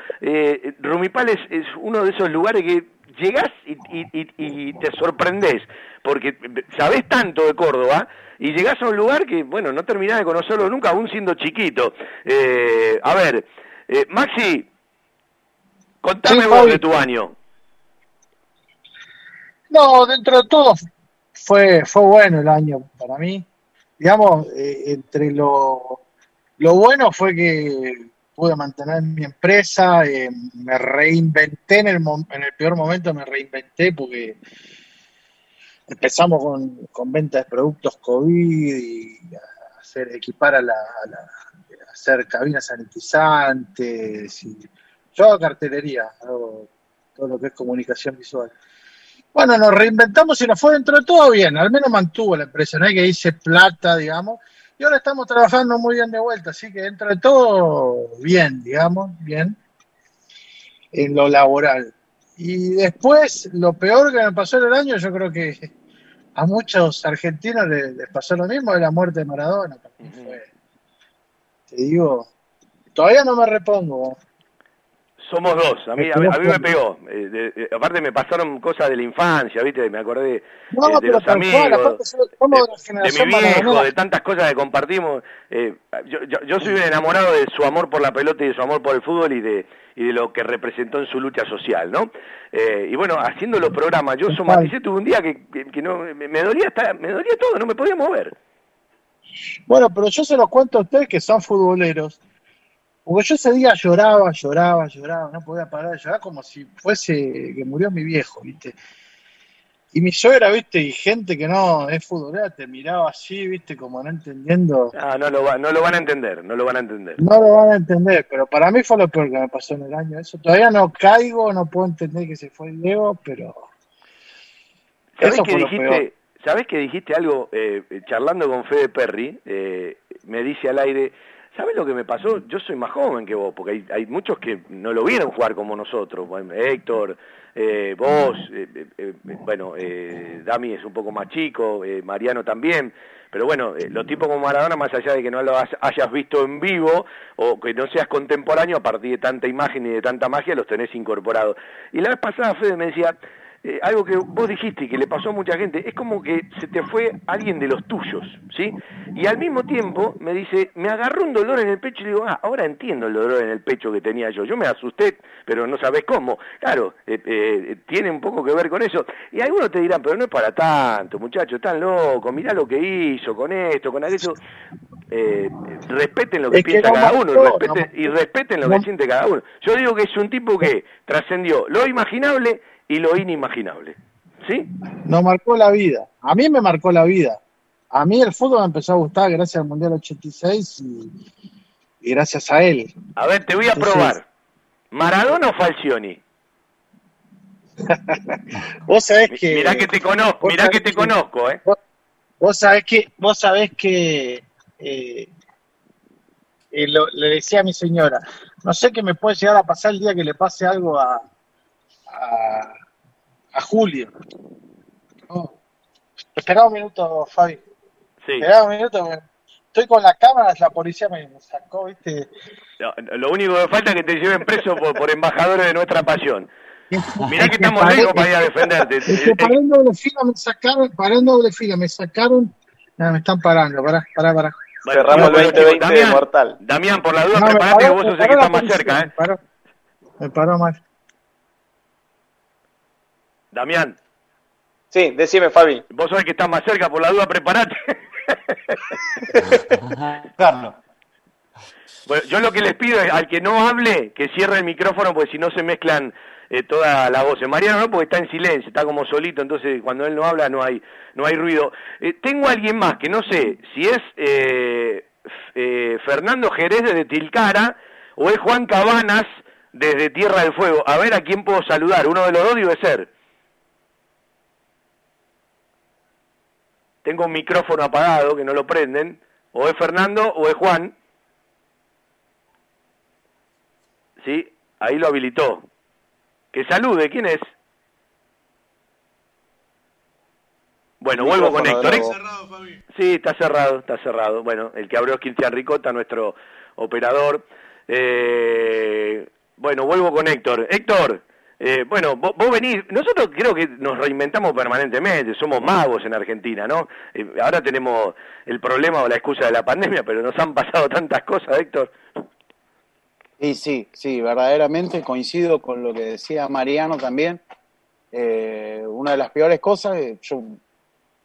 Rumipal es, es uno de esos lugares que llegás y, y, y, y te sorprendés, porque sabés tanto de Córdoba y llegás a un lugar que, bueno, no terminás de conocerlo nunca, aún siendo chiquito. Eh, a ver, eh, Maxi, contame Sí, vos de tu año. No, dentro de todo fue, fue bueno el año para mí. Digamos, eh, entre lo, lo bueno fue que pude mantener mi empresa, eh, me reinventé en el, en el peor momento, me reinventé porque empezamos con, con venta de productos COVID y hacer, equipar a la, hacer cabinas sanitizantes. Y, yo hago cartelería, hago todo lo que es comunicación visual. Bueno, nos reinventamos y nos fue dentro de todo bien, al menos mantuvo la empresa, no hay que hice plata, digamos, y ahora estamos trabajando muy bien de vuelta, así que dentro de todo bien, digamos, bien, en lo laboral. Y después, lo peor que me pasó en el año, yo creo que a muchos argentinos les, les pasó lo mismo, es la muerte de Maradona. Fue, te digo, todavía no me repongo. Somos dos, a mí, a a mí me pegó. Eh, de- de- aparte me pasaron cosas de la infancia, ¿viste? Me acordé No, eh, de los amigos, de de mi viejo, de tantas cosas que compartimos. Eh, yo, yo, yo soy un enamorado de su amor por la pelota y de su amor por el fútbol y de, y de lo que representó en su lucha social, ¿no? Eh, y bueno, haciendo los programas, yo somaticé, tuve un día que, que, que no, me, me dolía hasta, me dolía todo, no me podía mover. Bueno, pero yo se los cuento a ustedes que son futboleros. Porque yo ese día lloraba, lloraba, lloraba, no podía parar de llorar como si fuese que murió mi viejo, ¿viste? Y mi suegra, ¿viste? Y gente que no es futbolera te miraba así, ¿viste? Como no entendiendo. Ah, no lo, va- no lo van a entender, no lo van a entender. No lo van a entender, pero para mí fue lo peor que me pasó en el año. Eso todavía no caigo, no puedo entender que se fue Diego, pero ¿Sabés eso que fue lo peor. dijiste, ¿sabés que dijiste algo eh, charlando con Fede Perry? eh, me dice al aire, ¿sabés lo que me pasó? Yo soy más joven que vos, porque hay, hay muchos que no lo vieron jugar como nosotros. Héctor, eh, vos, eh, eh, eh, bueno, eh, Dami es un poco más chico, eh, Mariano también. Pero bueno, los tipos como Maradona, más allá de que no lo hayas visto en vivo o que no seas contemporáneo, a partir de tanta imagen y de tanta magia, los tenés incorporados. Y la vez pasada Fede me decía, eh, algo que vos dijiste y que le pasó a mucha gente, es como que se te fue alguien de los tuyos, ¿sí? Y al mismo tiempo me dice, me agarró un dolor en el pecho y digo, ah, ahora entiendo el dolor en el pecho que tenía yo. Yo me asusté, pero no sabés cómo. Claro, eh, eh, tiene un poco que ver con eso. Y algunos te dirán, pero no es para tanto, muchachos, están locos, mirá lo que hizo con esto, con aquello. Eh, respeten lo que Es que piensa no cada uno y respeten, no- y respeten lo no- que siente cada uno. Yo digo que es un tipo que trascendió lo imaginable y lo inimaginable. ¿Sí? nos marcó la vida. A mí me marcó la vida. A mí el fútbol me empezó a gustar gracias al Mundial 86 y, y gracias a él. A ver, te voy a Entonces- probar. ¿Maradona o Falcioni? Vos sabés que... Mirá que te conozco, mirá que te conozco, ¿eh? Vos, vos sabés que... Vos sabés que... eh, eh, lo- le decía a mi señora, no sé qué me puede llegar a pasar el día que le pase algo a, a, a Julio. No. Esperá un minuto, Fabi. Sí. Esperá un minuto. Estoy con la cámara, la policía me sacó, ¿viste? No, Lo único que falta es que te lleven preso por, por embajadores de nuestra pasión. Mirá que estamos paré- lejos para ir a defenderte. Es que paré en doble fila, me sacaron, paré en doble fila, me sacaron, me están parando, pará, pará, pará. Cerramos el 2020 Damián, mortal. Damián, por la duda, No, me prepárate que vos sos el que está más cerca, ¿eh? Me paró, me paró mal. Damián. Sí, decime, Fabi. Vos sabés que estás más cerca, por la duda, prepárate. Carlos. Bueno, yo lo que les pido es al que no hable, que cierre el micrófono, porque si no se mezclan eh, todas las voces. Mariano no, porque está en silencio, está como solito, entonces cuando él no habla no hay, no hay ruido. Eh, tengo a alguien más, que no sé si es eh, eh, Fernando Jerez de Tilcara o es Juan Cabanas desde Tierra del Fuego. A ver a quién puedo saludar. Uno de los dos debe ser. Tengo un micrófono apagado que no lo prenden. O es Fernando o es Juan. Sí, ahí lo habilitó. Que salude, ¿quién es? Bueno, vuelvo con Héctor. Sí, está cerrado, está cerrado. Bueno, el que abrió es Cristian Ricota, nuestro operador. Eh, bueno, vuelvo con Héctor. Héctor, eh, bueno, vos, venís, nosotros creo que nos reinventamos permanentemente, somos magos en Argentina, ¿no? Eh, ahora tenemos el problema o la excusa de la pandemia, pero nos han pasado tantas cosas, Héctor. Sí, sí, sí, verdaderamente coincido con lo que decía Mariano también. una de las peores cosas, yo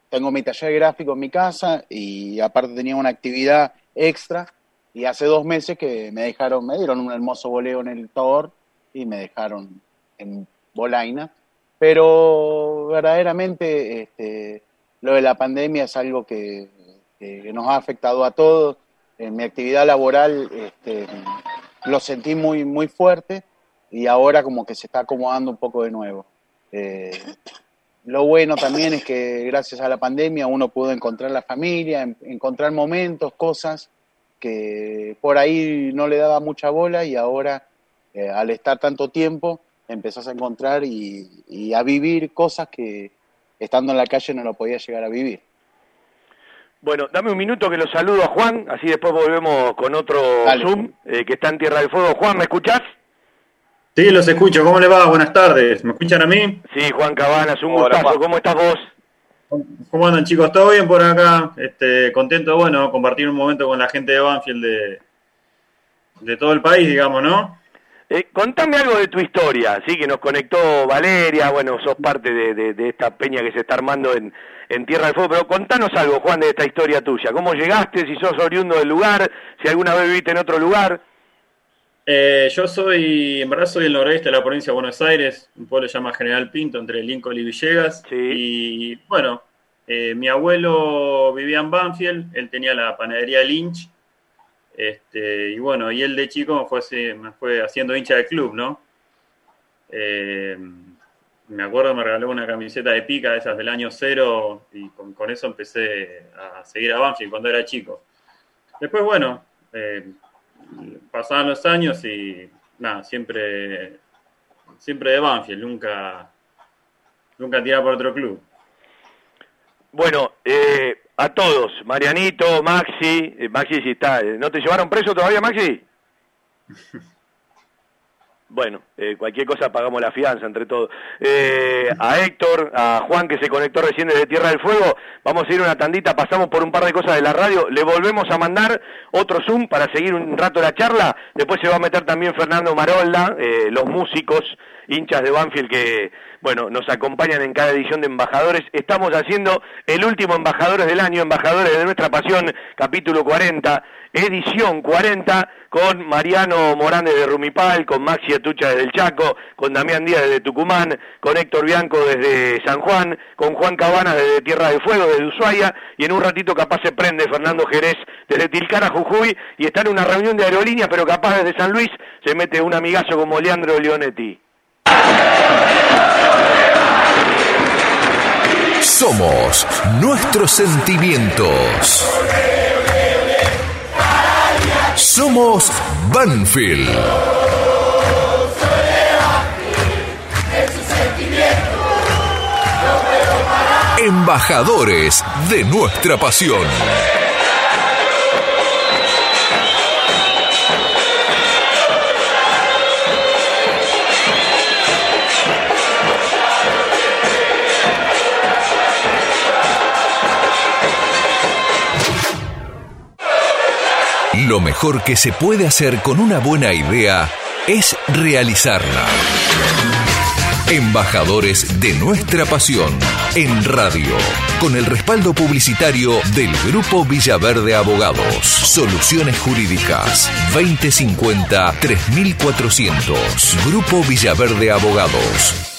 tengo mi taller gráfico en mi casa y aparte tenía una actividad extra y hace dos meses que me dejaron, me dieron un hermoso voleo en el Tor y me dejaron en Bolaina, pero verdaderamente este, lo de la pandemia es algo que, nos ha afectado a todos. En mi actividad laboral este, lo sentí muy, muy fuerte y ahora como que se está acomodando un poco de nuevo. Eh, lo bueno también es que gracias a la pandemia uno pudo encontrar la familia, encontrar momentos, cosas que por ahí no le daba mucha bola y ahora eh, al estar tanto tiempo empezás a encontrar y, a vivir cosas que estando en la calle no lo podía llegar a vivir. Bueno, dame un minuto que lo saludo a Juan, así después volvemos con otro Zoom eh, que está en Tierra del Fuego. Juan, ¿me escuchás? Sí, los escucho. ¿Cómo le va? Buenas tardes. ¿Me escuchan a mí? Sí, Juan Cabanas, un gustazo. ¿Cómo estás vos? ¿Cómo andan chicos? ¿Todo bien por acá? Este, contento, bueno, compartir un momento con la gente de Banfield de, de todo el país, digamos, ¿no? Eh, contame algo de tu historia, sí, que nos conectó Valeria, bueno, sos parte de, de, esta peña que se está armando en, en, Tierra del Fuego, pero contanos algo, Juan, de esta historia tuya. ¿Cómo llegaste? Si sos oriundo del lugar, si alguna vez viviste en otro lugar. Eh, yo soy, en verdad soy del noroeste de la provincia de Buenos Aires, un pueblo que se llama General Pinto, entre Lincoln y Villegas. Y bueno, eh, mi abuelo vivía en Banfield, él tenía la panadería Lynch. Este, y bueno, y él de chico fue, me fue haciendo hincha del club, ¿no? Eh, me acuerdo, me regaló una camiseta de pica, esas del año cero, y con, eso empecé a seguir a Banfield cuando era chico. Después, bueno, pasaban los años y nada, siempre, siempre de Banfield, nunca, nunca tiraba por otro club. Bueno, eh, a todos, Marianito, Maxi, eh, Maxi si está, eh, ¿no te llevaron preso todavía, Maxi? Bueno, eh, cualquier cosa pagamos la fianza entre todos. Eh, a Héctor, a Juan que se conectó recién desde Tierra del Fuego, vamos a ir una tandita, pasamos por un par de cosas de la radio, le volvemos a mandar otro Zoom para seguir un rato la charla, después se va a meter también Fernando Marolda, eh, los músicos, hinchas de Banfield que, bueno, nos acompañan en cada edición de Embajadores. Estamos haciendo el último Embajadores del año, Embajadores de nuestra pasión, capítulo 40, edición 40, con Mariano Morán de Rumipal, con Maxi Atucha desde el Chaco, con Damián Díaz desde Tucumán, con Héctor Bianco desde San Juan, con Juan Cabana desde Tierra del Fuego, desde Ushuaia, y en un ratito capaz se prende Fernando Jerez desde Tilcara, Jujuy, y está en una reunión de aerolíneas, pero capaz desde San Luis se mete un amigazo como Leandro Leonetti. Somos nuestros sentimientos. Somos Banfield. Embajadores de nuestra pasión. Lo mejor que se puede hacer con una buena idea es realizarla. Embajadores de nuestra pasión en radio, con el respaldo publicitario del Grupo Villaverde Abogados. Soluciones Jurídicas 2050-3400. Grupo Villaverde Abogados.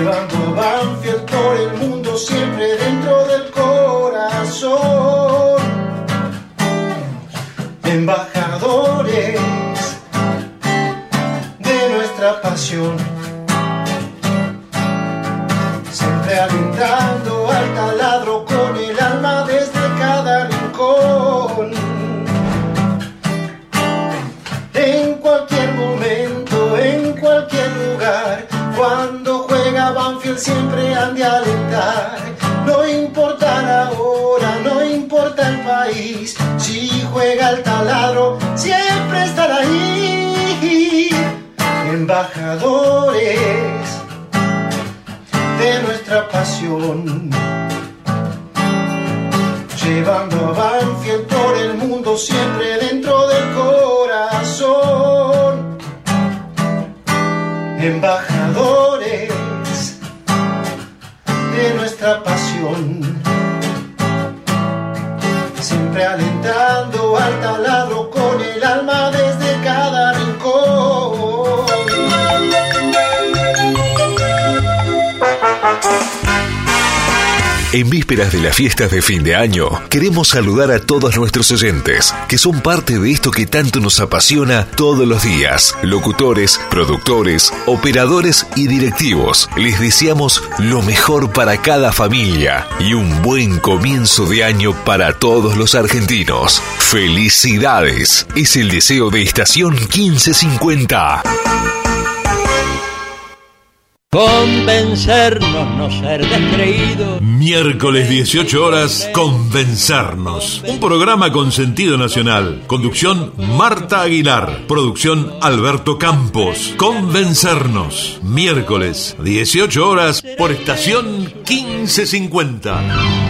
llevando Banfield por el mundo siempre dentro del corazón. Embajadores de nuestra pasión, El taladro, siempre estará ahí. Embajadores de nuestra pasión. Llevando a Banfield por el mundo siempre En vísperas de las fiestas de fin de año, queremos saludar a todos nuestros oyentes, que son parte de esto que tanto nos apasiona todos los días. Locutores, productores, operadores y directivos, les deseamos lo mejor para cada familia y un buen comienzo de año para todos los argentinos. ¡Felicidades! Es el deseo de Estación 1550. Convencernos, no ser descreídos. Miércoles 18 horas, Convencernos. Un programa con sentido nacional. Conducción Marta Aguilar. Producción Alberto Campos. Convencernos. Miércoles 18 horas por estación 1550.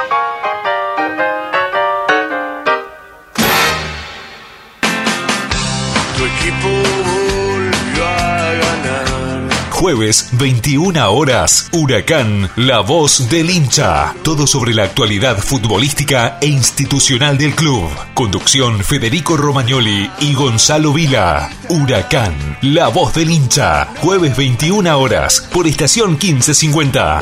Jueves, 21 horas. Huracán, la voz del hincha. Todo sobre la actualidad futbolística e institucional del club. Conducción Federico Romagnoli y Gonzalo Vila. Huracán, la voz del hincha. Jueves, 21 horas. Por estación 1550.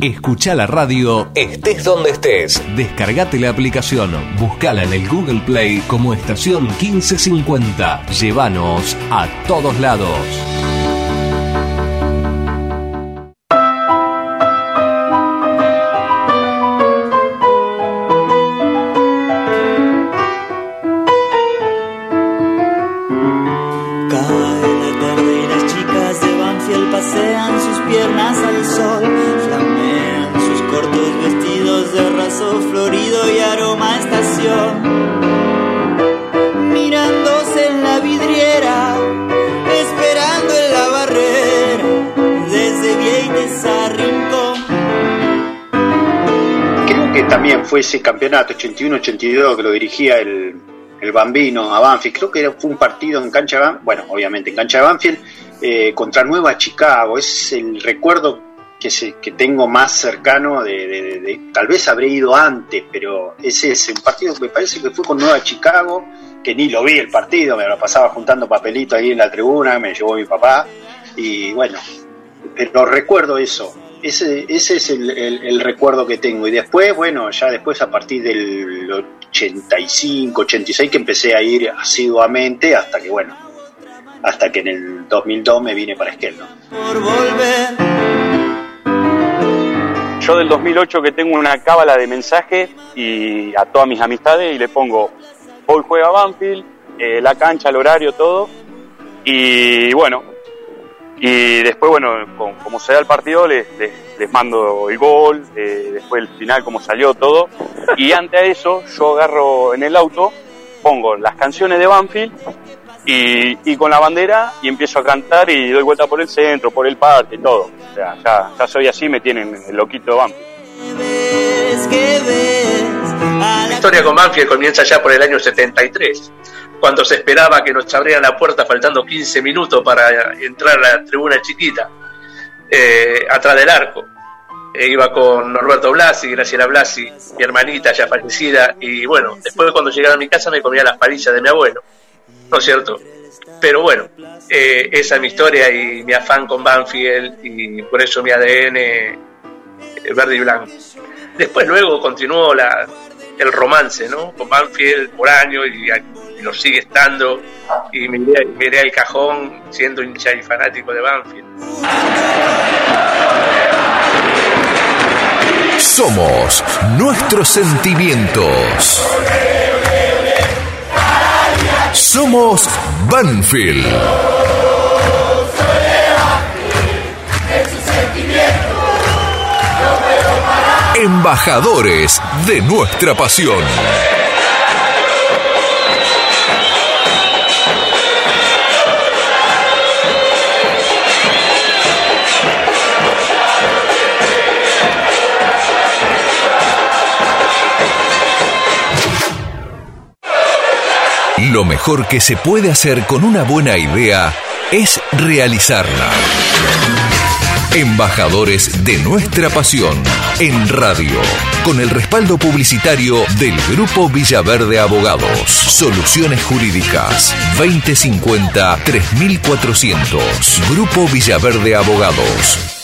Escucha la radio estés donde estés. Descargate la aplicación, buscala en el Google Play como estación 1550. Llévanos a todos lados. Que también fue ese campeonato 81-82 que lo dirigía el, el Bambino a Banfield. Creo que fue un partido en cancha, de Ban- bueno, obviamente en cancha de Banfield, eh, contra Nueva Chicago. Es el recuerdo que, se, que tengo más cercano de, Tal vez habré ido antes, pero ese es un partido que me parece que fue con Nueva Chicago, que ni lo vi el partido, me lo pasaba juntando papelitos ahí en la tribuna, me llevó mi papá. Y bueno, pero recuerdo eso. Ese, ese es el, el- el recuerdo que tengo. Y después, bueno, ya después a partir del 85, 86 que empecé a ir asiduamente hasta que, bueno, hasta que en el 2002 me vine para Esquel, ¿no? Por volver. Yo del 2008 que tengo una cábala de mensajes y a todas mis amistades y le pongo, hoy juega Banfield, eh, la cancha, el horario, todo. Y bueno, y después, bueno, con- como se da el partido, les, les- les mando el gol, eh, después el final, cómo salió todo. Y ante eso, yo agarro en el auto, pongo las canciones de Banfield y, con la bandera y empiezo a cantar y doy vuelta por el centro, por el parque, todo. O sea, ya, ya soy así, me tienen el loquito de Banfield. La historia con Banfield comienza ya por el año 73, cuando se esperaba que nos abrieran la puerta faltando 15 minutos para entrar a la tribuna chiquita, eh, atrás del arco. Eh, iba con Norberto Blasi, Graciela Blasi, mi hermanita ya fallecida, y bueno, después cuando llegaba a mi casa me comía las palillas de mi abuelo, ¿no es cierto? Pero bueno, eh, esa es mi historia y mi afán con Banfield, y por eso mi ADN verde y blanco. Después luego continuó la, el romance, ¿no? Con Banfield por años y, lo sigue estando. Y miré, miré el cajón siendo hincha y fanático de Banfield. Somos nuestros sentimientos. Somos Banfield. Embajadores de nuestra pasión. Lo mejor que se puede hacer con una buena idea es realizarla. Embajadores de nuestra pasión en radio, con el respaldo publicitario del Grupo Villaverde Abogados. Soluciones Jurídicas 2050-3400. Grupo Villaverde Abogados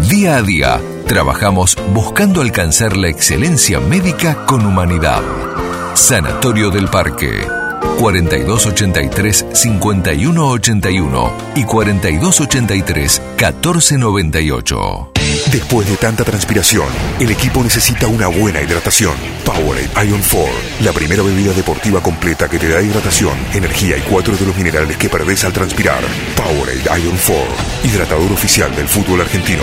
Día a día Trabajamos buscando alcanzar la excelencia médica con humanidad. Sanatorio del Parque. 4283-5181 y 4283-1498. Después de tanta transpiración, el equipo necesita una buena hidratación. Powerade Ion 4, la primera bebida deportiva completa que te da hidratación, energía y cuatro de los minerales que perdés al transpirar. Powerade Ion 4, hidratador oficial del fútbol argentino.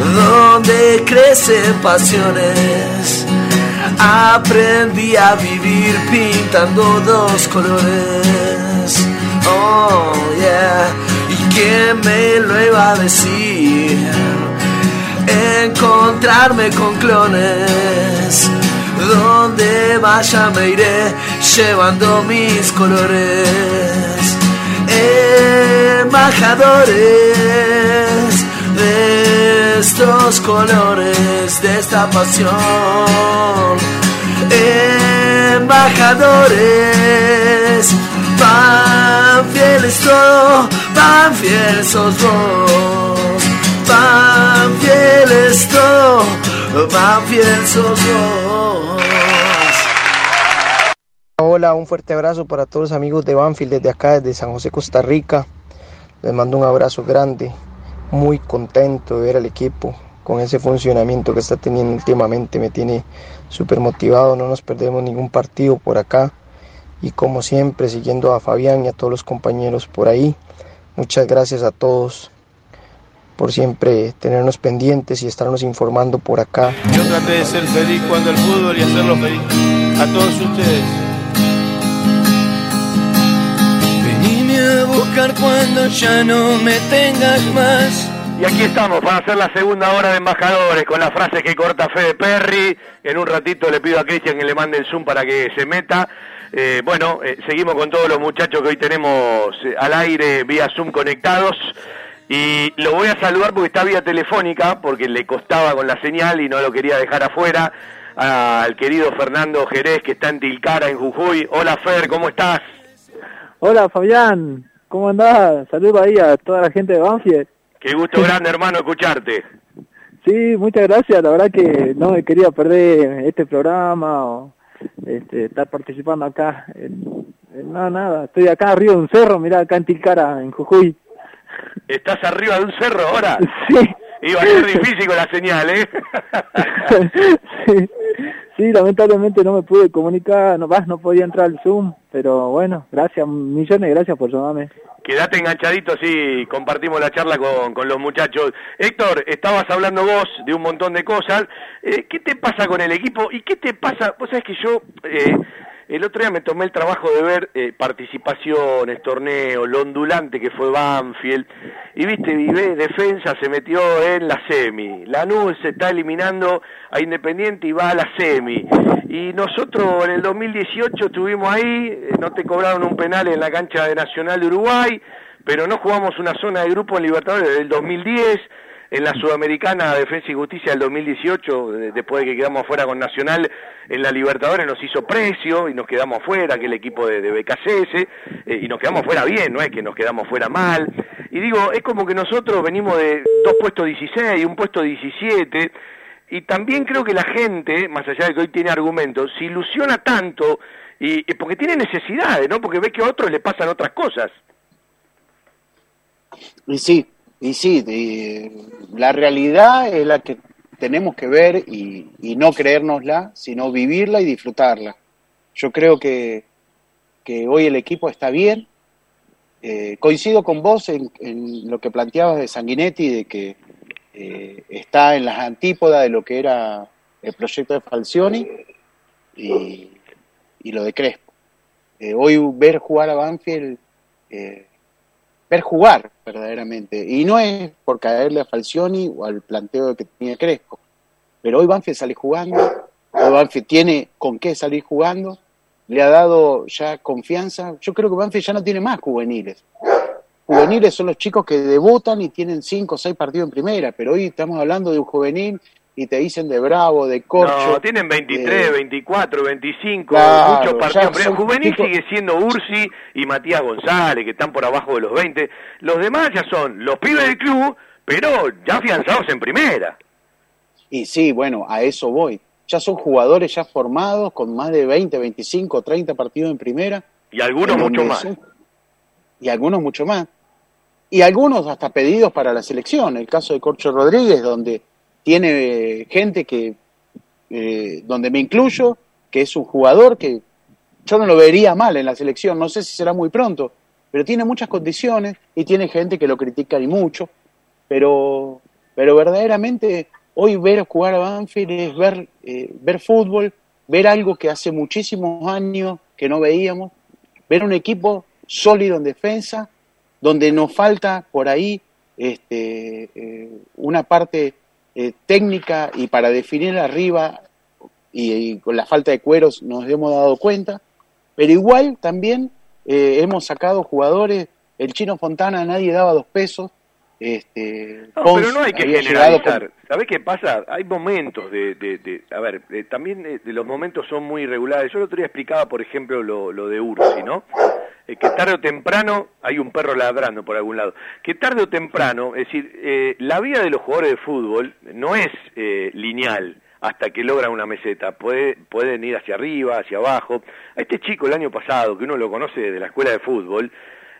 donde crecen pasiones. Aprendí a vivir pintando dos colores. Oh, yeah. ¿Y quién me lo iba a decir? Encontrarme con clones. Donde vaya me iré llevando mis colores. Embajadores de estos colores, de esta pasión. Embajadores, pan fieles todo, pan fieles sos vos. Pan fieles todo, pan fieles sos vos. Hola, un fuerte abrazo para todos los amigos de Banfield desde acá, desde San José, Costa Rica. Les mando un abrazo grande muy contento de ver al equipo con ese funcionamiento que está teniendo últimamente me tiene súper motivado, no nos perdemos ningún partido por acá y como siempre siguiendo a Fabián y a todos los compañeros por ahí. Muchas gracias a todos por siempre tenernos pendientes y estarnos informando por acá. Yo traté de ser feliz cuando el fútbol y hacerlo feliz a todos ustedes. Cuando ya no me tengas más. Y aquí estamos para hacer la segunda hora de embajadores con la frase que corta Fede Perry. En un ratito le pido a Cristian que le mande el Zoom para que se meta. Eh, bueno, eh, seguimos con todos los muchachos que hoy tenemos eh, al aire vía Zoom conectados. Y lo voy a saludar porque está vía telefónica, porque le costaba con la señal y no lo quería dejar afuera. Al querido Fernando Jerez, que está en Tilcara, en Jujuy. Hola Fer, ¿cómo estás? Hola Fabián, ¿cómo andás? Saludos ahí a toda la gente de Banfield. Qué gusto grande, hermano, escucharte. Sí, muchas gracias. La verdad que no me quería perder este programa o este, estar participando acá. En, en- nada, nada. Estoy acá arriba de un cerro, mirá, acá en Tilcara, en Jujuy. ¿Estás arriba de un cerro ahora? Sí. Iba a ser difícil con la señal, ¿eh? sí. Sí, lamentablemente no me pude comunicar, no más, no podía entrar al Zoom, pero bueno, gracias, millones de gracias por llamarme. Quédate enganchadito, sí, compartimos la charla con, con los muchachos. Héctor, estabas hablando vos de un montón de cosas. Eh, ¿Qué te pasa con el equipo? ¿Y qué te pasa? Vos sabés que yo eh, el otro día me tomé el trabajo de ver eh, participaciones, torneos, lo ondulante que fue Banfield. Y viste, Vivé, defensa, se metió en la semi. Lanús se está eliminando a Independiente y va a la semi. Y nosotros en el 2018 estuvimos ahí, eh, no te cobraron un penal en la cancha de Nacional de Uruguay, pero no jugamos una zona de grupo en Libertadores desde el 2010. En la Sudamericana Defensa y Justicia del 2018, de- después de que quedamos afuera con Nacional, en la Libertadores nos hizo precio y nos quedamos afuera, que el equipo de, de eh, y nos quedamos fuera bien, no es que nos quedamos fuera mal. Y digo, es como que nosotros venimos de dos puestos 16 y un puesto 17, y también creo que la gente, más allá de que hoy tiene argumentos, se ilusiona tanto y, porque tiene necesidades, ¿no? Porque ve que a otros le pasan otras cosas. Sí, y sí, la realidad es la que tenemos que ver y, y no creérnosla, sino vivirla y disfrutarla. Yo creo que, que hoy el equipo está bien. Eh, coincido con vos en, lo que planteabas de Sanguinetti, de que eh, está en las antípodas de lo que era el proyecto de Falcioni y, y lo de Crespo. Eh, hoy ver jugar a Banfield, ver jugar verdaderamente, y no es por caerle a Falcioni o al planteo que tenía Crespo, pero hoy Banfield sale jugando, hoy Banfield tiene con qué salir jugando, le ha dado ya confianza, yo creo que Banfield ya no tiene más juveniles. Juveniles son los chicos que debutan y tienen cinco o seis partidos en primera, pero hoy estamos hablando de un juvenil y te dicen de Bravo, de Corcho. No, tienen 23, eh, 24, 25, Claro, muchos partidos. Pero juvenil sigue siendo Ursi y Matías González, que están por abajo de los 20. Los demás ya son los pibes del club, pero ya afianzados en primera. Y sí, bueno, a eso voy. Ya son jugadores ya formados con más de 20, 25, 30 partidos en primera. Y algunos mucho más. son- Y algunos mucho más. Y algunos hasta pedidos para la selección. El caso de Corcho Rodríguez, donde tiene eh, gente que, eh, donde me incluyo, que es un jugador que yo no lo vería mal en la selección. No sé si será muy pronto, pero tiene muchas condiciones y tiene gente que lo critica y mucho. Pero, pero verdaderamente hoy ver jugar a Banfield es ver, eh, ver fútbol, ver algo que hace muchísimos años que no veíamos, ver un equipo sólido en defensa, donde nos falta por ahí este, eh, una parte eh, técnica y para definir arriba y, con la falta de cueros nos hemos dado cuenta, pero igual también eh, hemos sacado jugadores, el chino Fontana nadie daba dos pesos, este, No, Pons pero no hay que generalizar. ¿Sabés qué pasa? Hay momentos de... de, de- a ver, eh, también de los momentos son muy irregulares. Yo el otro día explicaba, por ejemplo, lo, lo de Ursi, ¿no? Eh, que tarde o temprano hay un perro ladrando por algún lado. Que tarde o temprano, es decir, eh, la vida de los jugadores de fútbol no es eh, lineal hasta que logran una meseta. Puede, pueden ir hacia arriba, hacia abajo. A este chico el año pasado, que uno lo conoce desde la escuela de fútbol,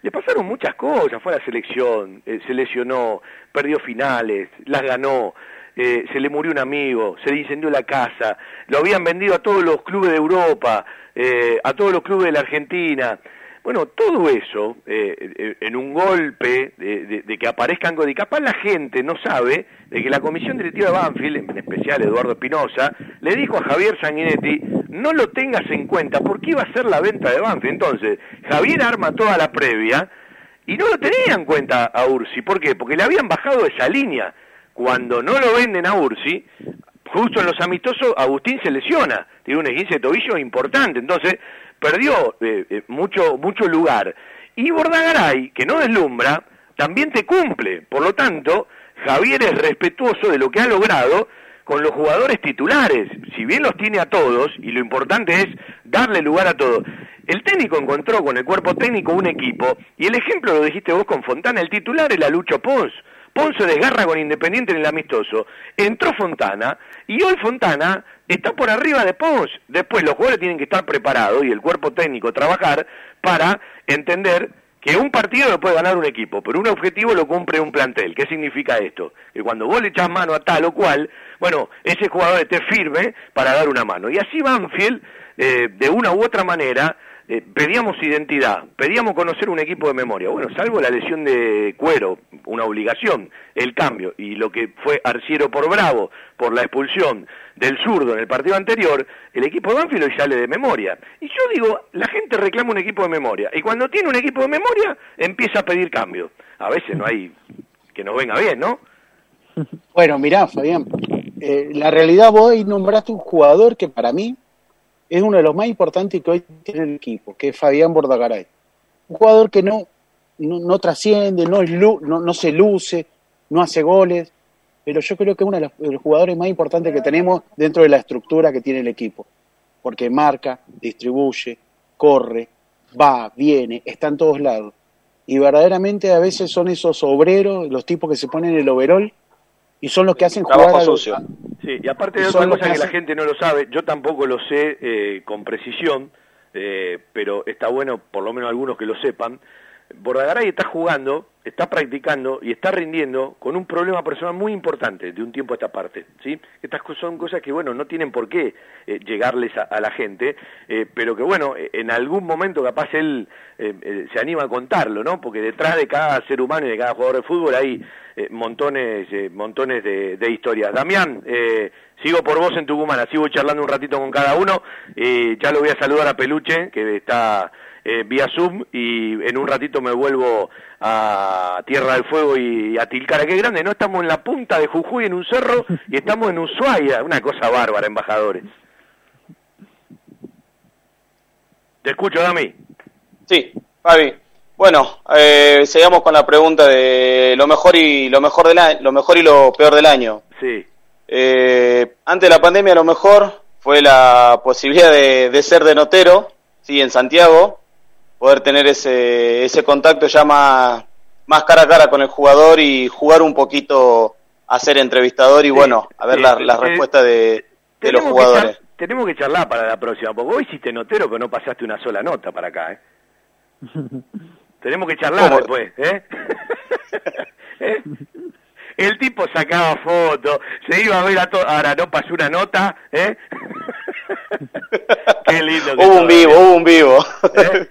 le pasaron muchas cosas, fue a la selección, eh, se lesionó, perdió finales, las ganó. eh, se le murió un amigo, se le incendió la casa, lo habían vendido a todos los clubes de Europa, eh, a todos los clubes de la Argentina. Bueno, todo eso, en un golpe de, que aparezcan, y capaz la gente no sabe de que la comisión directiva de Banfield, en especial Eduardo Espinosa, le dijo a Javier Sanguinetti, no lo tengas en cuenta, porque iba a ser la venta de Banfield. Entonces, Javier arma toda la previa y no lo tenía en cuenta a Ursi. ¿Por qué? Porque le habían bajado esa línea. Cuando no lo venden a Ursi, justo en los amistosos, Agustín se lesiona, tiene un esguince de tobillo importante. Entonces, perdió eh, eh, mucho, mucho lugar. Y Bordagaray, que no deslumbra, también te cumple. Por lo tanto, Javier es respetuoso de lo que ha logrado con los jugadores titulares. Si bien los tiene a todos, y lo importante es darle lugar a todos. El técnico encontró con el cuerpo técnico un equipo, y el ejemplo lo dijiste vos con Fontana, el titular era Lucho Pons. Pons se desgarra con Independiente en el amistoso. Entró Fontana, y hoy Fontana está por arriba de Pons. Después los jugadores tienen que estar preparados y el cuerpo técnico trabajar para entender que un partido lo puede ganar un equipo, pero un objetivo lo cumple un plantel. ¿Qué significa esto? Que cuando vos le echás mano a tal o cual, bueno, ese jugador esté firme para dar una mano. Y así Banfield, eh, de una u otra manera, eh, pedíamos identidad, pedíamos conocer un equipo de memoria. Bueno, salvo la lesión de Cuero, una obligación, el cambio, y lo que fue Arciero por Bravo, por la expulsión del zurdo en el partido anterior, el equipo de Banfield sale de memoria. Y yo digo, la gente reclama un equipo de memoria, y cuando tiene un equipo de memoria, empieza a pedir cambio. A veces no hay que nos venga bien, ¿no? Bueno, mirá, Fabián, eh, la realidad vos nombraste un jugador que para mí es uno de los más importantes que hoy tiene el equipo, que es Fabián Bordagaray. Un jugador que no, no, trasciende, no, es, no, no, se luce, no hace goles, pero yo creo que es uno de los, jugadores más importantes que tenemos dentro de la estructura que tiene el equipo, porque marca, distribuye, corre, va, viene, está en todos lados. Y verdaderamente a veces son esos obreros, los tipos que se ponen el overol y son los que hacen jugar sucio. Sí, y aparte de otra cosa que, la gente no lo sabe, yo tampoco lo sé eh, con precisión, eh, pero está bueno por lo menos algunos que lo sepan. Bordagaray está jugando, está practicando y está rindiendo con un problema personal muy importante de un tiempo a esta parte, ¿sí? Estas son cosas que, bueno, no tienen por qué eh, llegarles a, la gente, pero que, bueno, en algún momento capaz él se anima a contarlo, ¿no? Porque detrás de cada ser humano y de cada jugador de fútbol hay eh, montones, eh, montones de, historias. Damián, eh, sigo por vos en Tucumán, voy charlando un ratito con cada uno. ya lo voy a saludar a Peluche, que está vía Zoom, y en un ratito me vuelvo a Tierra del Fuego y a Tilcara. Qué grande, ¿no? Estamos en la punta de Jujuy, en un cerro, y estamos en Ushuaia. Una cosa bárbara, embajadores. Te escucho, Dami. Sí, Fabi. Bueno, eh, seguimos con la pregunta de lo mejor y lo mejor del año, lo mejor y lo peor del año. Sí. Eh, antes de la pandemia lo mejor fue la posibilidad de, ser de notero, sí, en Santiago, poder tener ese, ese contacto ya más, más cara a cara con el jugador y jugar un poquito a ser entrevistador y bueno, a ver las la respuestas de, de los jugadores. tenemos que charlar para la próxima, porque vos hiciste notero pero no pasaste una sola nota para acá, ¿eh? Tenemos que charlar después, ¿eh? ¿eh? El tipo sacaba fotos, se iba a ver a todo. Ahora no pasó una nota, ¿eh? Qué lindo. hubo un vivo, hubo un vivo. ¿Eh?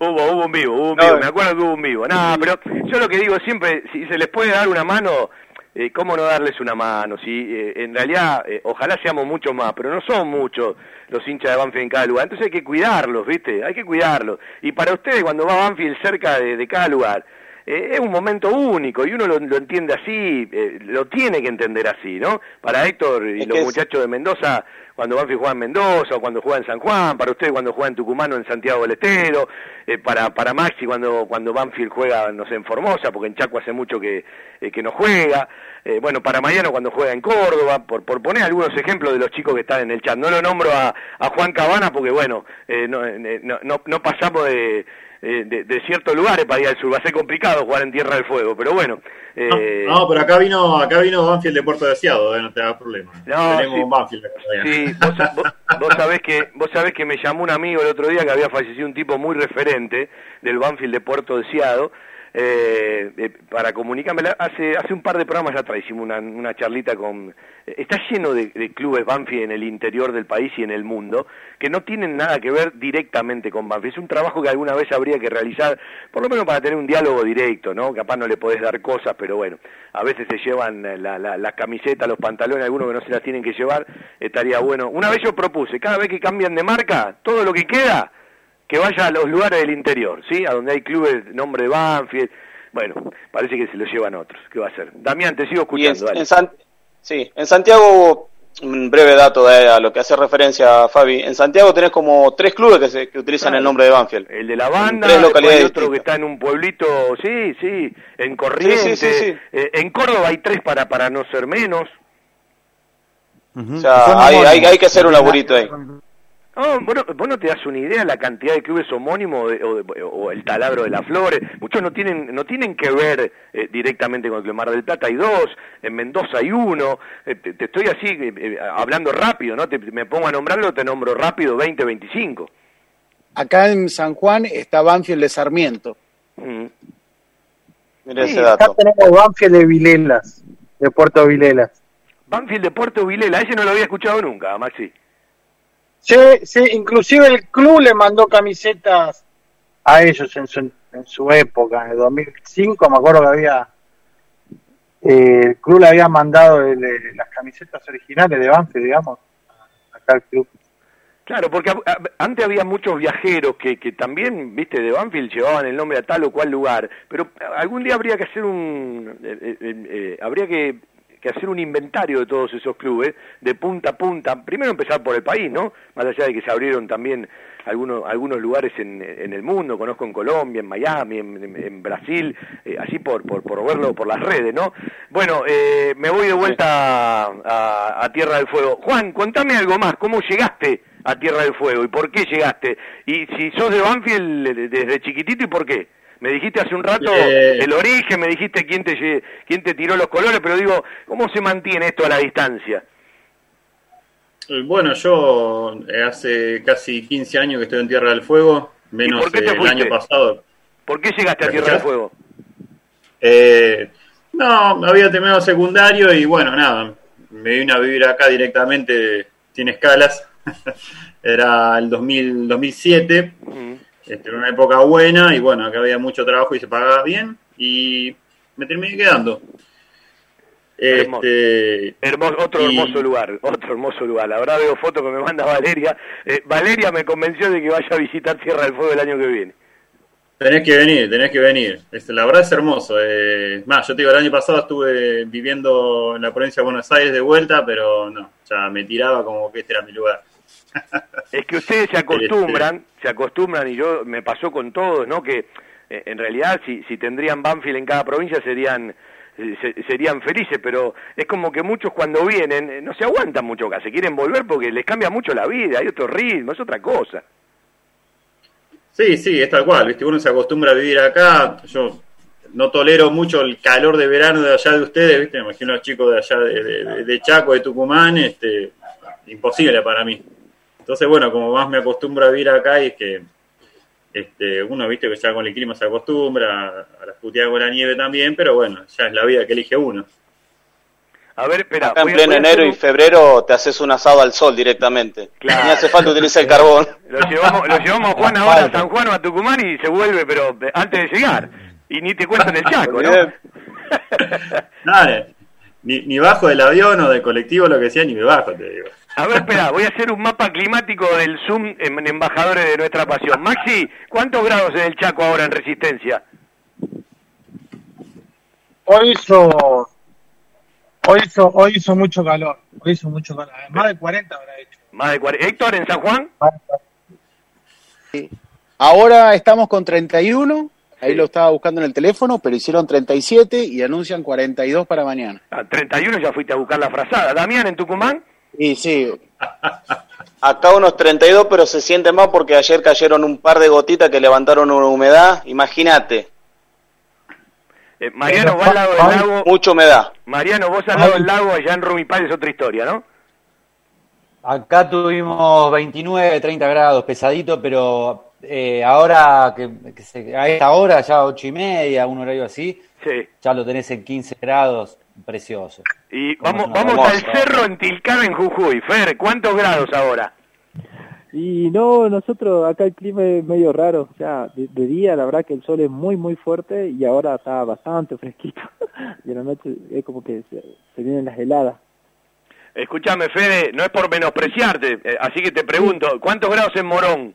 Hubo, hubo un vivo, hubo un vivo. Me acuerdo que hubo un vivo. No, pero yo lo que digo siempre, si se les puede dar una mano, eh, ¿cómo no darles una mano? Si eh, en realidad, eh, ojalá seamos muchos más, pero no son muchos los hinchas de Banfield en cada lugar. Entonces hay que cuidarlos, ¿viste? Hay que cuidarlos. Y para ustedes, cuando va Banfield cerca de, cada lugar, es un momento único y uno lo, entiende así, lo tiene que entender así, ¿no? Para Héctor y los muchachos de Mendoza, cuando Banfield juega en Mendoza o cuando juega en San Juan, para ustedes cuando juega en Tucumán o en Santiago del Estero, eh, para, para Maxi cuando, cuando Banfield juega, no sé, en Formosa, porque en Chaco hace mucho que, eh, que no juega, eh, bueno, para Mariano cuando juega en Córdoba, por, por poner algunos ejemplos de los chicos que están en el chat. No lo nombro a, a Juan Cabana porque, bueno, no, no, no pasamos de eh, de, ciertos lugares para ir al sur. Va a ser complicado jugar en Tierra del Fuego, pero bueno. Eh, no, pero acá vino acá vino Banfield de Puerto Deseado, eh, no te da problema. Tenemos sí, Banfield Sí, vos, sabés que, vos sabés que me llamó un amigo el otro día que había fallecido un tipo muy referente del Banfield de Puerto Deseado. Eh, eh, para comunicarme. Hace, hace un par de programas atrás hicimos una, charlita con... Está lleno de, de, clubes Banfi en el interior del país y en el mundo que no tienen nada que ver directamente con Banfi. Es un trabajo que alguna vez habría que realizar, por lo menos para tener un diálogo directo, ¿no? Capaz no le podés dar cosas, pero bueno, a veces se llevan la, la, las camisetas, los pantalones, algunos que no se las tienen que llevar, estaría bueno. Una vez yo propuse, cada vez que cambian de marca, todo lo que queda que vaya a los lugares del interior, ¿sí? A donde hay clubes de nombre de Banfield. Bueno, parece que se lo llevan otros. ¿Qué va a hacer? Damián, te sigo escuchando. En, sí, en Santiago, un breve dato de, a lo que hace referencia a Fabi. En Santiago tenés como tres clubes que, se, que utilizan el nombre de Banfield. El de la banda, tres localidades otro que está en un pueblito, sí, sí, en Corrientes. Eh, en Córdoba hay tres para, para no ser menos. O sea, hay, hay, hay, que hacer un laburito ahí. Oh, vos, no, te das una idea la cantidad de clubes homónimos o, el taladro de las flores. Muchos no tienen no tienen que ver eh, directamente con el Mar del Plata. Hay dos, en Mendoza hay uno. Eh, te, estoy así eh, hablando rápido, ¿no? Te, me pongo a nombrarlo, te nombro rápido 20, 25. Acá en San Juan está Banfield de Sarmiento. Mm. ese dato. Acá tenemos Banfield de Vilelas, de Puerto Vilelas. Banfield de Puerto Vilela, ese no lo había escuchado nunca, Maxi. Sí, sí, inclusive el club le mandó camisetas a ellos en su, en su época, en el 2005, me acuerdo que había, eh, el club le había mandado las camisetas originales de Banfield, digamos, acá al club. Claro, porque antes había muchos viajeros que, que también, viste, de Banfield llevaban el nombre a tal o cual lugar, pero algún día habría que hacer un, eh, eh, habría que que hacer un inventario de todos esos clubes, de punta a punta, primero empezar por el país, ¿no? Más allá de que se abrieron también algunos, algunos lugares en, en el mundo, conozco en Colombia, en Miami, en, Brasil, eh, así por, por, por, verlo por las redes, ¿no? Bueno, eh, me voy de vuelta a, a, Tierra del Fuego. Juan, contame algo más, ¿cómo llegaste a Tierra del Fuego y por qué llegaste? Y si sos de Banfield desde chiquitito y por qué? Me dijiste hace un rato eh, el origen, me dijiste quién te, quién te tiró los colores, pero digo, ¿cómo se mantiene esto a la distancia? Eh, bueno, yo eh, hace casi 15 años que estoy en Tierra del Fuego, menos el año pasado. ¿Por qué llegaste a Tierra del Fuego? no, había terminado secundario y bueno, nada, me vine a vivir acá directamente sin escalas. Era el 2000, 2007. Este, era una época buena y bueno, acá había mucho trabajo y se pagaba bien y me terminé quedando. Este, hermoso, otro hermoso lugar, otro hermoso lugar. Ahora veo fotos que me manda Valeria. Eh, Valeria me convenció de que vaya a visitar Tierra del Fuego el año que viene. Tenés que venir, tenés que venir. Este, la verdad es hermoso. Eh, más, yo te digo, el año pasado estuve viviendo en la provincia de Buenos Aires de vuelta, pero no, ya me tiraba como que este era mi lugar. Es que ustedes se acostumbran, se acostumbran y yo me pasó con todos, ¿no? Que eh, en realidad si, si tendrían Banfield en cada provincia serían eh, serían felices, pero es como que muchos cuando vienen eh, no se aguantan mucho acá, se quieren volver porque les cambia mucho la vida, hay otro ritmo, es otra cosa. Sí, sí, es tal cual, ¿viste? uno se acostumbra a vivir acá, yo no tolero mucho el calor de verano de allá de ustedes, ¿viste? Me imagino a los chicos de allá de, de Chaco, de Tucumán, este, imposible para mí. Entonces, bueno, como más me acostumbro a vivir acá y es que este, uno, viste, que ya con el clima se acostumbra, a las puteadas con la nieve también, pero bueno, ya es la vida que elige uno. A ver, espera. Acá en pleno enero y febrero te haces un asado al sol directamente. Claro. Ni hace falta utilizar el carbón. Lo llevamos, lo llevamos Juan ahora a San Juan o a Tucumán y se vuelve, pero antes de llegar. Y ni te cuentan el chaco, ¿no? Nada, ni, ni bajo del avión o del colectivo, lo que sea, ni me bajo, te digo. A ver, espera, voy a hacer un mapa climático del Zoom en Embajadores de Nuestra Pasión. Maxi, ¿cuántos grados es el Chaco ahora en resistencia? Hoy hizo, hoy hizo, hoy hizo mucho calor, hoy hizo mucho calor, más de 40 habrá hecho. Más de 40. Héctor, ¿en San Juan? Sí. Ahora estamos con 31, ahí lo estaba buscando en el teléfono, pero hicieron 37 y anuncian 42 para mañana. Ah, 31 ya fuiste a buscar la frazada. Damián, ¿en Tucumán? Y sí. Acá unos 32, pero se siente más porque ayer cayeron un par de gotitas que levantaron una humedad. Imagínate. Eh, Mariano, vos al lado del lago. Mucha humedad. Mariano, vos al lado del lago, allá en Rumipal es otra historia, ¿no? Acá tuvimos 29, 30 grados, pesadito, pero eh, ahora que, que se- a esta hora, ya ocho y media, un horario así, Sí. ya lo tenés en 15 grados, precioso. Y vamos, vamos al cerro en Tilcara, en Jujuy. Fer, ¿cuántos grados ahora? Y no, nosotros acá el clima es medio raro, o sea, de, de día la verdad que el sol es muy muy fuerte y ahora está bastante fresquito y en la noche es como que se, se vienen las heladas. Escúchame, Fede, no es por menospreciarte, eh, así que te pregunto, ¿cuántos grados en Morón?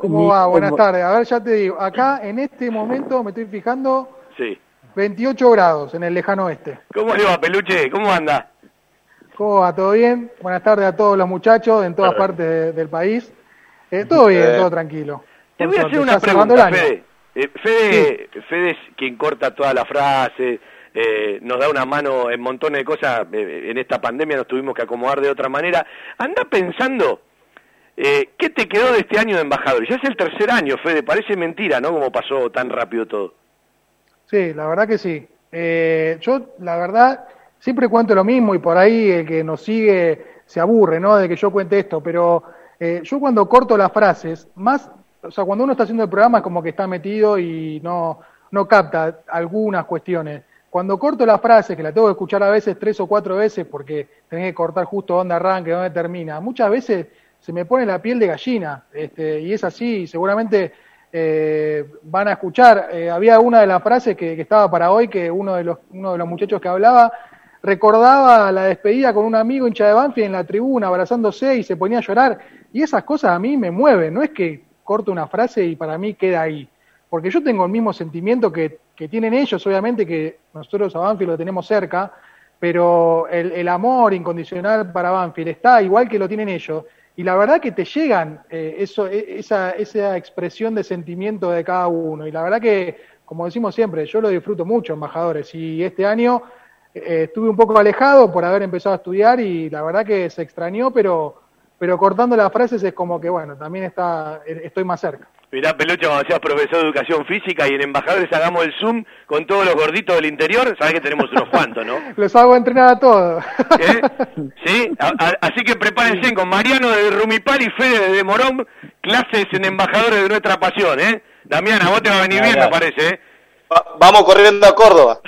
¿Cómo va? Buenas tardes. A ver, ya te digo, acá en este momento me estoy fijando Sí. 28 grados en el lejano oeste. ¿Cómo le va, Peluche? ¿Cómo anda? ¿Cómo va? ¿Todo bien? Buenas tardes a todos los muchachos en todas partes de- del país. Eh, todo bien, Eh, todo tranquilo. Te voy a hacer una pregunta. Fede. Eh, Fede, Fede es quien corta toda la frase, eh, nos da una mano en montones de cosas. en esta pandemia nos tuvimos que acomodar de otra manera. Anda pensando, eh, ¿qué te quedó de este año de embajador? Ya es el tercer año, Fede, parece mentira, ¿no? Como pasó tan rápido todo. Sí, la verdad que sí. Eh, yo, la verdad, siempre cuento lo mismo y por ahí el que nos sigue se aburre, ¿no? De que yo cuente esto, pero eh, yo cuando corto las frases, más, o sea, cuando uno está haciendo el programa es como que está metido y no, no capta algunas cuestiones. Cuando corto las frases, que la tengo que escuchar a veces tres o cuatro veces porque tenés que cortar justo dónde arranque, dónde termina, muchas veces se me pone la piel de gallina, este, y es así, seguramente eh, van a escuchar. Eh, había una de las frases que, estaba para hoy, que uno de los, uno de los muchachos que hablaba recordaba la despedida con un amigo hincha de Banfield en la tribuna, abrazándose y se ponía a llorar. Y esas cosas a mí me mueven, no es que corto una frase y para mí queda ahí. Porque yo tengo el mismo sentimiento que, que tienen ellos, obviamente que nosotros a Banfield lo tenemos cerca, pero el, el amor incondicional para Banfield está igual que lo tienen ellos. Y la verdad que te llegan eh, eso, e- esa, esa expresión de sentimiento de cada uno. Y la verdad que, como decimos siempre, yo lo disfruto mucho, embajadores. Y este año eh, estuve un poco alejado por haber empezado a estudiar y la verdad que se extrañó, pero, pero cortando las frases es como que, bueno, también está, eh, estoy más cerca. Mirá, Peluche, cuando seas profesor de educación física y en embajadores hagamos el Zoom con todos los gorditos del interior, sabés que tenemos unos cuantos, ¿no? Los hago entrenar a todos. ¿Sí? A- a- así que prepárense con Mariano de Rumipal y Fede de Morón, clases en embajadores de nuestra pasión, ¿eh? Damiana, vos te va a venir bien, me parece, ¿eh? Vamos corriendo a Córdoba.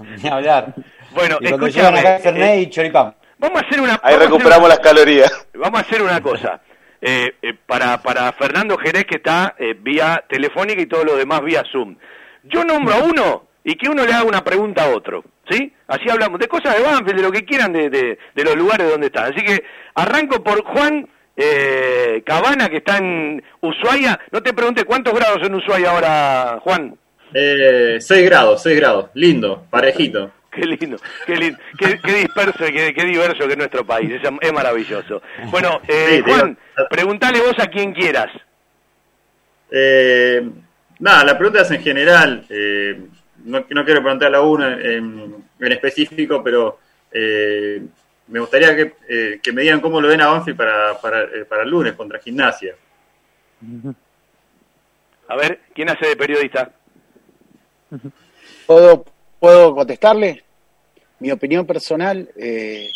Ni hablar. Bueno, y escúchame, acá Fernet y choripán. Vamos a hacer una... Ahí recuperamos una- las calorías. Vamos a hacer una cosa. Eh, eh, para, para Fernando Jerez, que está eh, vía telefónica y todo lo demás vía Zoom. Yo nombro a uno y que uno le haga una pregunta a otro. ¿Sí? Así hablamos de cosas de Banfield, de lo que quieran, de, de, de los lugares donde están. Así que arranco por Juan eh, Cabana, que está en Ushuaia. No te pregunte cuántos grados en Ushuaia ahora, Juan. Eh, 6 grados, 6 grados. Lindo, parejito. Qué lindo, qué lindo, qué, qué disperso y qué, qué diverso que es nuestro país, es, es maravilloso. Bueno, eh, Sí, te Juan, preguntale vos a quien quieras. Eh, nada, la pregunta es en general. eh, no, no quiero preguntarle a uno en, en específico, pero eh, me gustaría que, eh, que me digan cómo lo ven a Banfield para, para, para el lunes contra Gimnasia. A ver, ¿quién hace de periodista? ¿Puedo, ¿Puedo contestarle? Mi opinión personal, eh,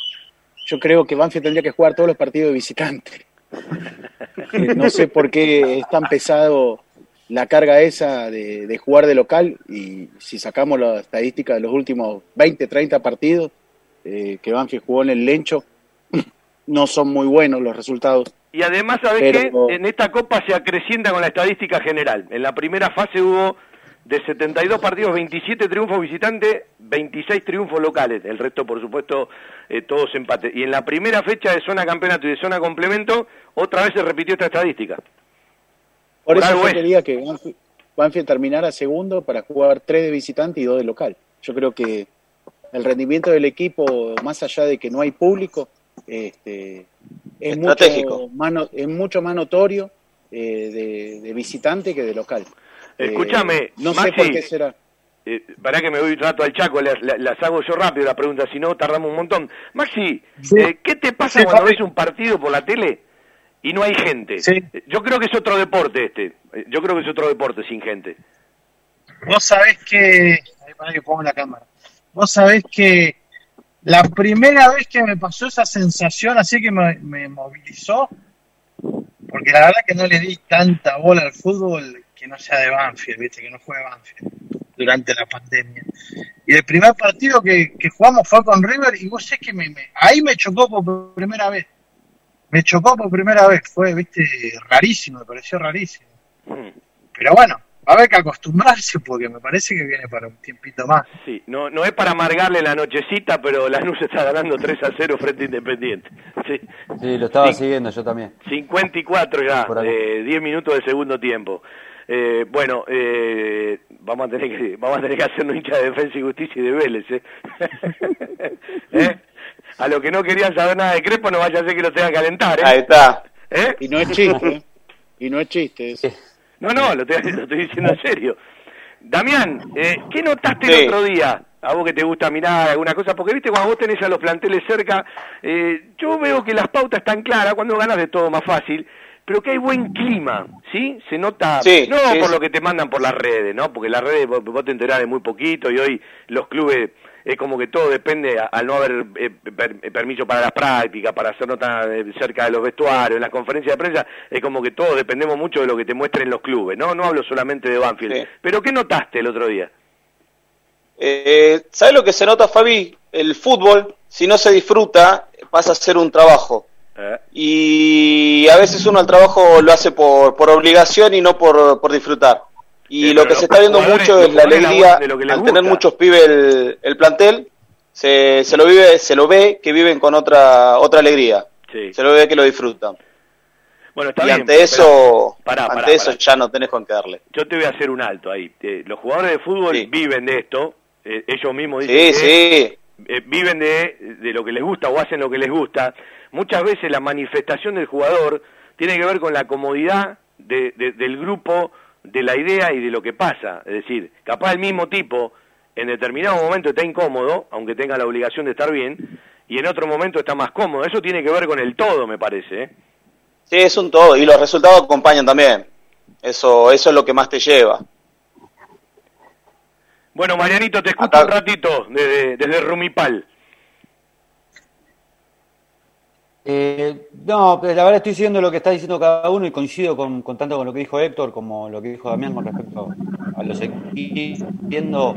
yo creo que Banfield tendría que jugar todos los partidos de visitante. Eh, no sé por qué es tan pesado la carga esa de, de jugar de local y si sacamos la estadística de los últimos 20, 30 partidos eh, que Banfield jugó en el Lencho, no son muy buenos los resultados. Y además, ¿sabés Pero- qué? En esta Copa se acrecienta con la estadística general. En la primera fase hubo de 72 partidos, 27 triunfos visitantes, 26 triunfos locales. El resto, por supuesto, eh, todos empates. Y en la primera fecha de zona campeonato y de zona complemento, otra vez se repitió esta estadística. Por Por eso yo es. quería que Banfield, Banfield terminara segundo para jugar tres de visitante y dos de local. Yo creo que el rendimiento del equipo, más allá de que no hay público, este, es, mucho más, no- es mucho más notorio eh, de, de visitante que de local. Eh, Escúchame, no sé Maxi, por qué será. Eh, para que me doy un rato al Chaco, las, hago yo rápido la pregunta, si no tardamos un montón. Maxi, eh, ¿qué te pasa Sí, cuando papi. ves un partido por la tele y no hay gente? Eh, Yo creo que es otro deporte este. Eh, Yo creo que es otro deporte sin gente. Vos sabés que. Ahí para que pongo la cámara. Vos sabés que la primera vez que me pasó esa sensación así que me, me movilizó, porque la verdad que no le di tanta bola al fútbol que no sea de Banfield, ¿viste? que no juegue Banfield durante la pandemia. Y el primer partido que, que jugamos fue con River y vos sé que me, me- ahí me chocó por primera vez. Me chocó por primera vez, fue, viste, rarísimo, me pareció rarísimo. Pero bueno, va a haber que acostumbrarse porque me parece que viene para un tiempito más. Sí, no, no es para amargarle la nochecita, pero Lanús está ganando 3 a 0 frente a Independiente. Sí. Sí, lo estaba Sí. siguiendo yo también. 54 ya, eh, 10 minutos del segundo tiempo. Eh, bueno, eh, vamos a tener que vamos a tener que hacernos hincha de defensa y justicia y de Vélez, ¿eh? ¿Eh? A los que no querían saber nada de Crespo no vaya a ser que lo tengan que calentar, ¿eh? Ahí está. ¿Eh? Y no es chiste, ¿eh? Y no es chiste. eso. No, no, lo estoy, lo estoy diciendo en serio. Damián, eh, ¿qué notaste Sí. el otro día? A vos que te gusta mirar alguna cosa, porque viste cuando vos tenés a los planteles cerca, eh, yo veo que las pautas están claras, cuando ganas de todo más fácil, pero que hay buen clima, ¿sí? Se nota, Sí, no sí, por sí. lo que te mandan por las redes, ¿no? Porque las redes vos, vos te enterás de muy poquito y hoy los clubes es como que todo depende al no haber eh, per- eh, permiso para las prácticas, para hacer notas eh, cerca de los vestuarios, en las conferencias de prensa, es como que todos dependemos mucho de lo que te muestren los clubes, ¿no? No hablo solamente de Banfield. Sí. Pero ¿qué notaste el otro día? Eh, ¿Sabes lo que se nota, Fabi? El fútbol, si no se disfruta, pasa a ser un trabajo. Eh, Y a veces uno el trabajo lo hace por, por obligación y no por, por disfrutar. Y Sí, lo que se está viendo mucho es la alegría, de lo que al tener muchos pibes el, el plantel, se, se lo vive, se lo ve que viven con otra, otra alegría. Sí. Se lo ve que lo disfrutan. Bueno, está y bien. ante eso, Pará, pará, ante eso ya no tenés con qué darle. Yo te voy a hacer un alto ahí. Eh, los jugadores de fútbol viven de esto, eh, ellos mismos dicen Sí, que sí. eh, viven de, de lo que les gusta o hacen lo que les gusta. Muchas veces la manifestación del jugador tiene que ver con la comodidad de- de- del grupo, de la idea y de lo que pasa. Es decir, capaz el mismo tipo en determinado momento está incómodo, aunque tenga la obligación de estar bien, y en otro momento está más cómodo. Eso tiene que ver con el todo, me parece. ¿eh? Sí, es un todo. Y los resultados acompañan también. Eso, eso es lo que más te lleva. Bueno, Marianito, te escucho un ratito desde, desde Rumipal. Eh, no, pero la verdad estoy siguiendo lo que está diciendo cada uno y coincido con, con tanto con lo que dijo Héctor como lo que dijo Damián con respecto a los equipos. Viendo,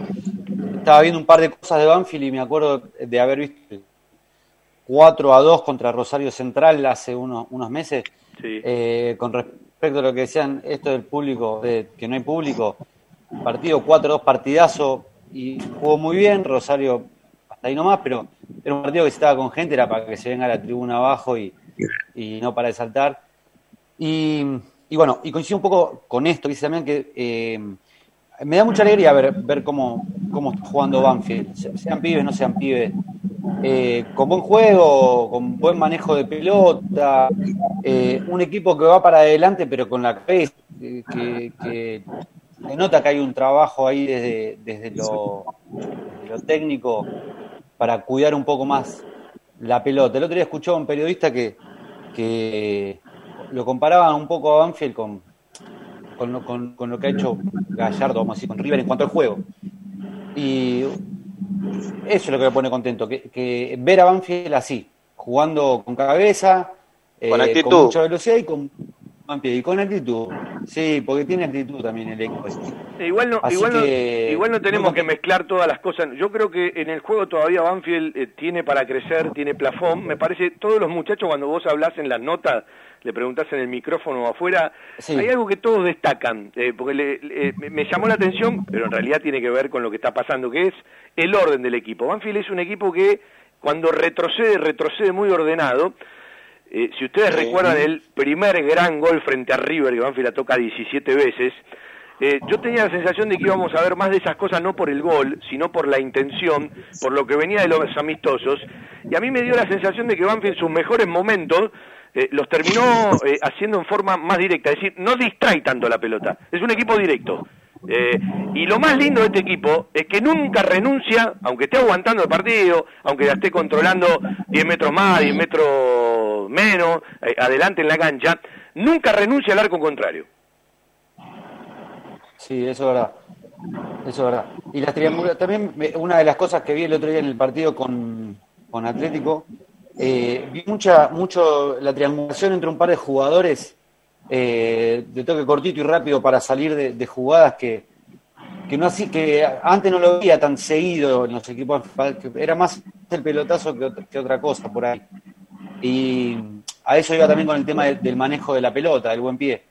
estaba viendo un par de cosas de Banfield y me acuerdo de haber visto el 4 a 2 contra Rosario Central hace unos, unos meses. Eh, con respecto a lo que decían esto del público, de que no hay público, partido 4 a 2 partidazo y jugó muy bien, Rosario hasta ahí nomás, pero era un partido que si estaba con gente, era para que se venga a la tribuna abajo y, y no para de saltar. Y, y bueno, y coincido un poco con esto, dice también que eh, me da mucha alegría ver, ver cómo, cómo está jugando Banfield, Se- sean pibes, no sean pibes, eh, con buen juego, con buen manejo de pelota, eh, un equipo que va para adelante pero con la cabeza, que se nota que hay un trabajo ahí desde, desde, lo, desde lo técnico para cuidar un poco más la pelota. El otro día escuchaba a un periodista que, que lo comparaban un poco a Banfield con, con, lo, con, con lo que ha hecho Gallardo, vamos a decir, con River en cuanto al juego. Y eso es lo que me pone contento, que, que ver a Banfield así, jugando con cabeza, eh, Con actitud. con mucha velocidad y con, y con actitud. Sí, porque tiene actitud también el equipo. Eh, Igual no, igual, no, que- igual no tenemos que mezclar todas las cosas. Yo creo que en el juego todavía Banfield eh, tiene para crecer, tiene plafón. Me parece, todos los muchachos cuando vos hablás en las notas, le preguntás en el micrófono o afuera, hay algo que todos destacan, eh, porque le- le- me- me llamó la atención, pero en realidad tiene que ver con lo que está pasando, que es el orden del equipo. Banfield es un equipo que cuando retrocede, retrocede muy ordenado. Eh, si ustedes recuerdan el primer gran gol frente a River, que Banfield la toca 17 veces, eh, yo tenía la sensación de que íbamos a ver más de esas cosas no por el gol, sino por la intención, por lo que venía de los amistosos, y a mí me dio la sensación de que Banfield sus mejores momentos eh, los terminó eh, haciendo en forma más directa, es decir, no distrae tanto la pelota, es un equipo directo. Eh, y lo más lindo de este equipo es que nunca renuncia, aunque esté aguantando el partido, aunque la esté controlando 10 metros más, 10 metros menos, eh, adelante en la cancha, nunca renuncia al arco contrario. Sí, eso es verdad. Eso es verdad. Y las triangulaciones, también una de las cosas que vi el otro día en el partido con, con Atlético, eh, vi mucha, mucho la triangulación entre un par de jugadores eh, de toque cortito y rápido para salir de, jugadas que, que no así que antes no lo veía tan seguido en los equipos era más el pelotazo que, que otra cosa por ahí. Y a eso iba también con el tema de- del manejo de la pelota del buen pie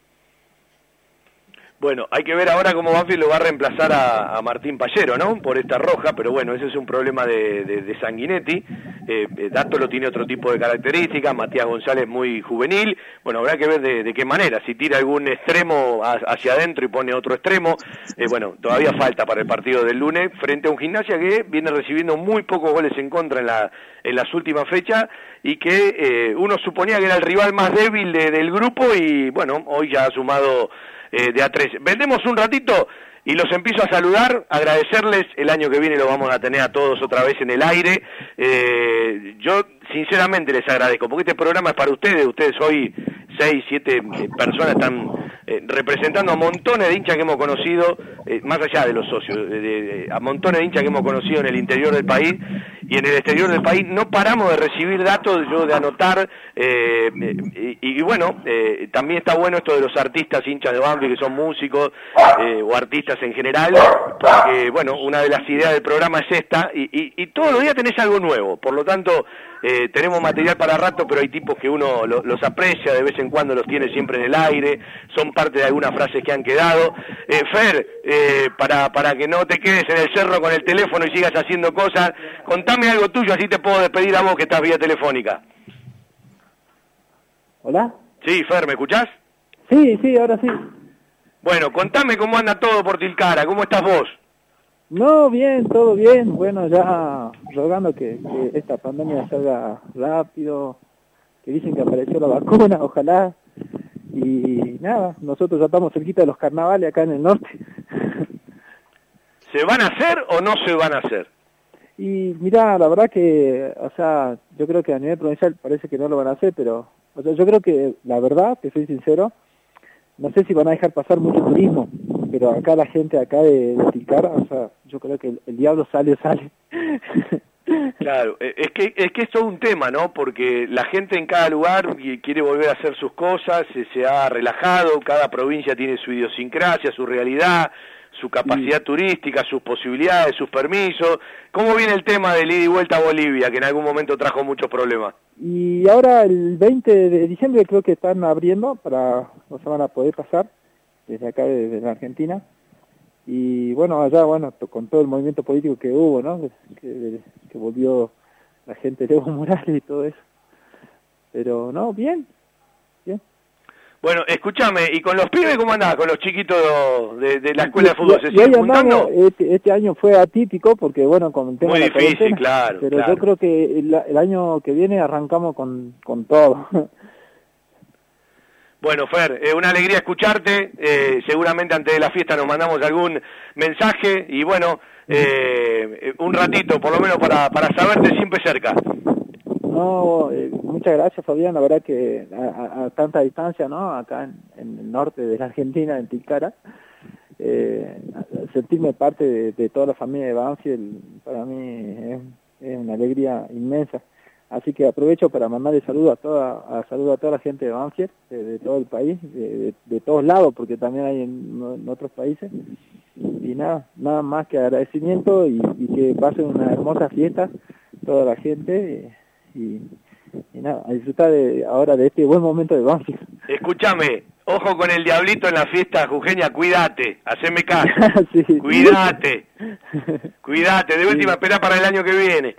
Bueno, hay que ver ahora cómo Banfield lo va a reemplazar a, a Martín Pallero, ¿no? Por esta roja, pero bueno, ese es un problema de, Sanguinetti. Eh, eh, Dato tiene otro tipo de características, Matías González muy juvenil. Bueno, habrá que ver de, de qué manera, si tira algún extremo ha- hacia adentro y pone otro extremo. Eh, bueno, todavía falta para el partido del lunes frente a un gimnasia que viene recibiendo muy pocos goles en contra en, la, en las últimas fechas y que eh, uno suponía que era el rival más débil de- del grupo y bueno, hoy ya ha sumado eh, de A3. Vendemos un ratito y los empiezo a saludar, agradecerles, el año que viene lo vamos a tener a todos otra vez en el aire. Eh, yo sinceramente les agradezco, porque este programa es para ustedes, ustedes hoy seis, siete eh, personas están eh, representando a montones de hinchas que hemos conocido, eh, más allá de los socios, de- a montones de hinchas que hemos conocido en el interior del país y en el exterior del país. No paramos de recibir datos, yo de anotar, y, y bueno, también está bueno esto de los artistas hinchas de Banfield que son músicos o artistas en general, porque bueno, una de las ideas del programa es esta, y, y, y todos los días tenés algo nuevo, por lo tanto... eh, tenemos material para rato, pero hay tipos que uno lo- los aprecia, de vez en cuando los tiene siempre en el aire, son parte de algunas frases que han quedado. Eh, Fer, eh, para, para que no te quedes en el cerro con el teléfono y sigas haciendo cosas, contame algo tuyo, así te puedo despedir a vos que estás vía telefónica. ¿Hola? Sí, Fer, ¿me escuchás? Sí, sí, ahora sí. Bueno, contame cómo anda todo por Tilcara, ¿cómo estás vos? No, bien, todo bien. Bueno, ya rogando que, que esta pandemia salga rápido, que dicen que apareció la vacuna, ojalá. Y nada, nosotros ya estamos cerquita de los carnavales acá en el norte. ¿Se van a hacer o no se van a hacer? Y mira, la verdad que, o sea, yo creo que a nivel provincial parece que no lo van a hacer, pero, o sea, yo creo que, la verdad, te soy sincero, no sé si van a dejar pasar mucho turismo, pero acá la gente acá de, de Tilcara, o sea, yo creo que el, el diablo sale o sale. Claro, eh, es que es que es todo un tema, ¿no? Porque la gente en cada lugar quiere volver a hacer sus cosas, se, se ha relajado, cada provincia tiene su idiosincrasia, su realidad, su capacidad turística, sus posibilidades, sus permisos. ¿Cómo viene el tema del ida y vuelta a Bolivia, que en algún momento trajo muchos problemas? Y ahora el 20 de diciembre creo que están abriendo para, o sea, van a poder pasar desde acá, desde la Argentina. Y bueno, allá, bueno, con todo el movimiento político que hubo, ¿no? Que, que volvió la gente de Evo Morales y todo eso. Pero no, bien. Bueno, escúchame, ¿y con los pibes cómo andás? ¿Con los chiquitos de, de la escuela de fútbol? ¿Se siguen juntando? este, este año fue atípico porque, bueno, con el tema Muy de la difícil, claro, Pero claro. yo creo que el, el año que viene arrancamos con, con todo. Bueno, Fer, eh, una alegría escucharte. eh, seguramente antes de la fiesta nos mandamos algún mensaje y bueno, eh, un ratito por lo menos para, para saberte siempre cerca. No, eh, muchas gracias Fabián, la verdad que a, a- tanta distancia, ¿no? Acá en, el norte de la Argentina, en Tilcara, eh, sentirme parte de, toda la familia de Banfield para mí es una alegría inmensa. Así que aprovecho para mandarle saludo a toda, a saludo a toda la gente de Banfield, de, de todo el país, de, de- de todos lados, porque también hay en, en otros países. Y nada, nada más que agradecimiento y, y que pasen una hermosa fiesta toda la gente y, y nada, a disfrutar de, ahora de este buen momento de Banfield. Escúchame, ojo con el diablito en la fiesta jujeña, cuídate, haceme caso, Sí. cuídate, cuídate, de última espera para el año que viene.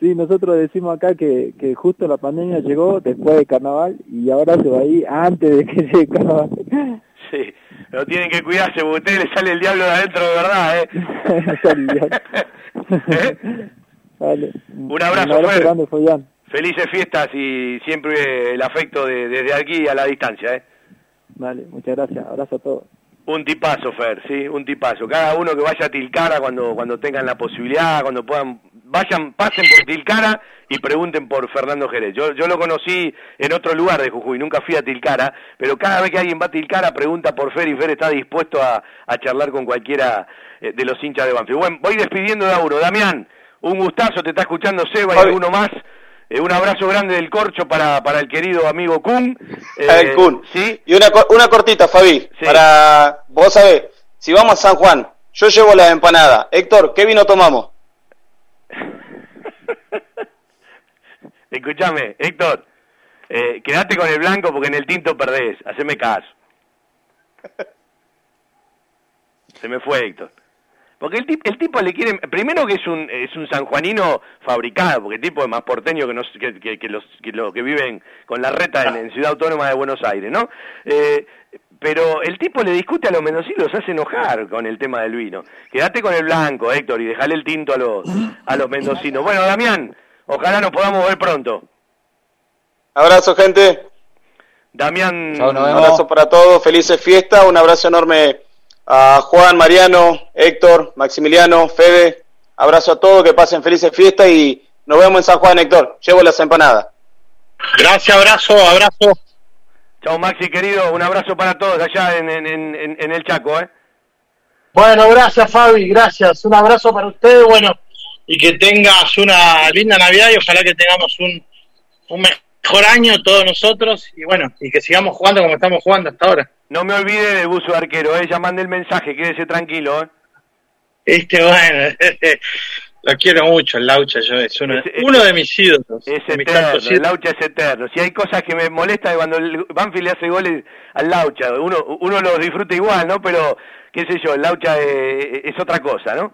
Sí, nosotros decimos acá que, que justo la pandemia llegó después de carnaval y ahora se va a ir antes de que llegue el carnaval. Sí, pero tienen que cuidarse porque a ustedes les sale el diablo de adentro de verdad, ¿eh? Vale. Un abrazo, grande, Fabián. Felices fiestas y siempre el afecto de- desde aquí a la distancia, ¿eh? Vale, muchas gracias. Abrazo a todos. Un tipazo, Fer, sí, un tipazo. Cada uno que vaya a Tilcara cuando, cuando tengan la posibilidad, cuando puedan, vayan, pasen por Tilcara y pregunten por Fernando Jerez. Yo, yo lo conocí en otro lugar de Jujuy, nunca fui a Tilcara, pero cada vez que alguien va a Tilcara pregunta por Fer y Fer está dispuesto a, a charlar con cualquiera eh, de los hinchas de Banfield. Bueno, voy despidiendo de Auro. Damián, un gustazo, te está escuchando Seba y alguno más. Eh, un abrazo grande del corcho para, para el querido amigo Kun. Eh, el Kun. Sí. Y una, una cortita, Fabi, para, vos sabés, si vamos a San Juan, yo llevo la empanada. Héctor, ¿qué vino tomamos? Escuchame, Héctor, eh, quedate con el blanco porque en el tinto perdés. Haceme caso. Se me fue Héctor. Porque el, tip- el tipo le quiere, primero que es un es un sanjuanino fabricado, porque el tipo es más porteño que, nos, que, que- que los que, los que viven con la reta en, en Ciudad Autónoma de Buenos Aires, ¿no? Eh, pero el tipo le discute a los mendocinos, los hace enojar con el tema del vino. Quédate con el blanco, Héctor, y dejale el tinto a los a los mendocinos. Bueno, Damián, ojalá nos podamos ver pronto. Abrazo, gente. Damián, un abrazo para todos, felices fiestas, un abrazo enorme a Juan, Mariano, Héctor, Maximiliano, Fede, abrazo a todos, que pasen felices fiestas y nos vemos en San Juan, Héctor, llevo las empanadas. Gracias, abrazo, abrazo. Chao Maxi querido, un abrazo para todos allá en, en, en, en el Chaco, ¿eh? Bueno, gracias Fabi, gracias. Un abrazo para ustedes, bueno, y que tengas una linda Navidad y ojalá que tengamos un, un mejor año todos nosotros y bueno, y que sigamos jugando como estamos jugando hasta ahora. No me olvide del buzo arquero, ¿eh? Ya mande el mensaje, quédese tranquilo, ¿eh? Este, bueno, lo quiero mucho, el Laucha, yo es uno, uno de mis ídolos. Es de eterno, el. Laucha es eterno. Si hay cosas que me molestan cuando el Banfield le hace goles al Laucha, uno, uno los disfruta igual, ¿no? Pero, qué sé yo, el Laucha eh, es otra cosa, ¿no?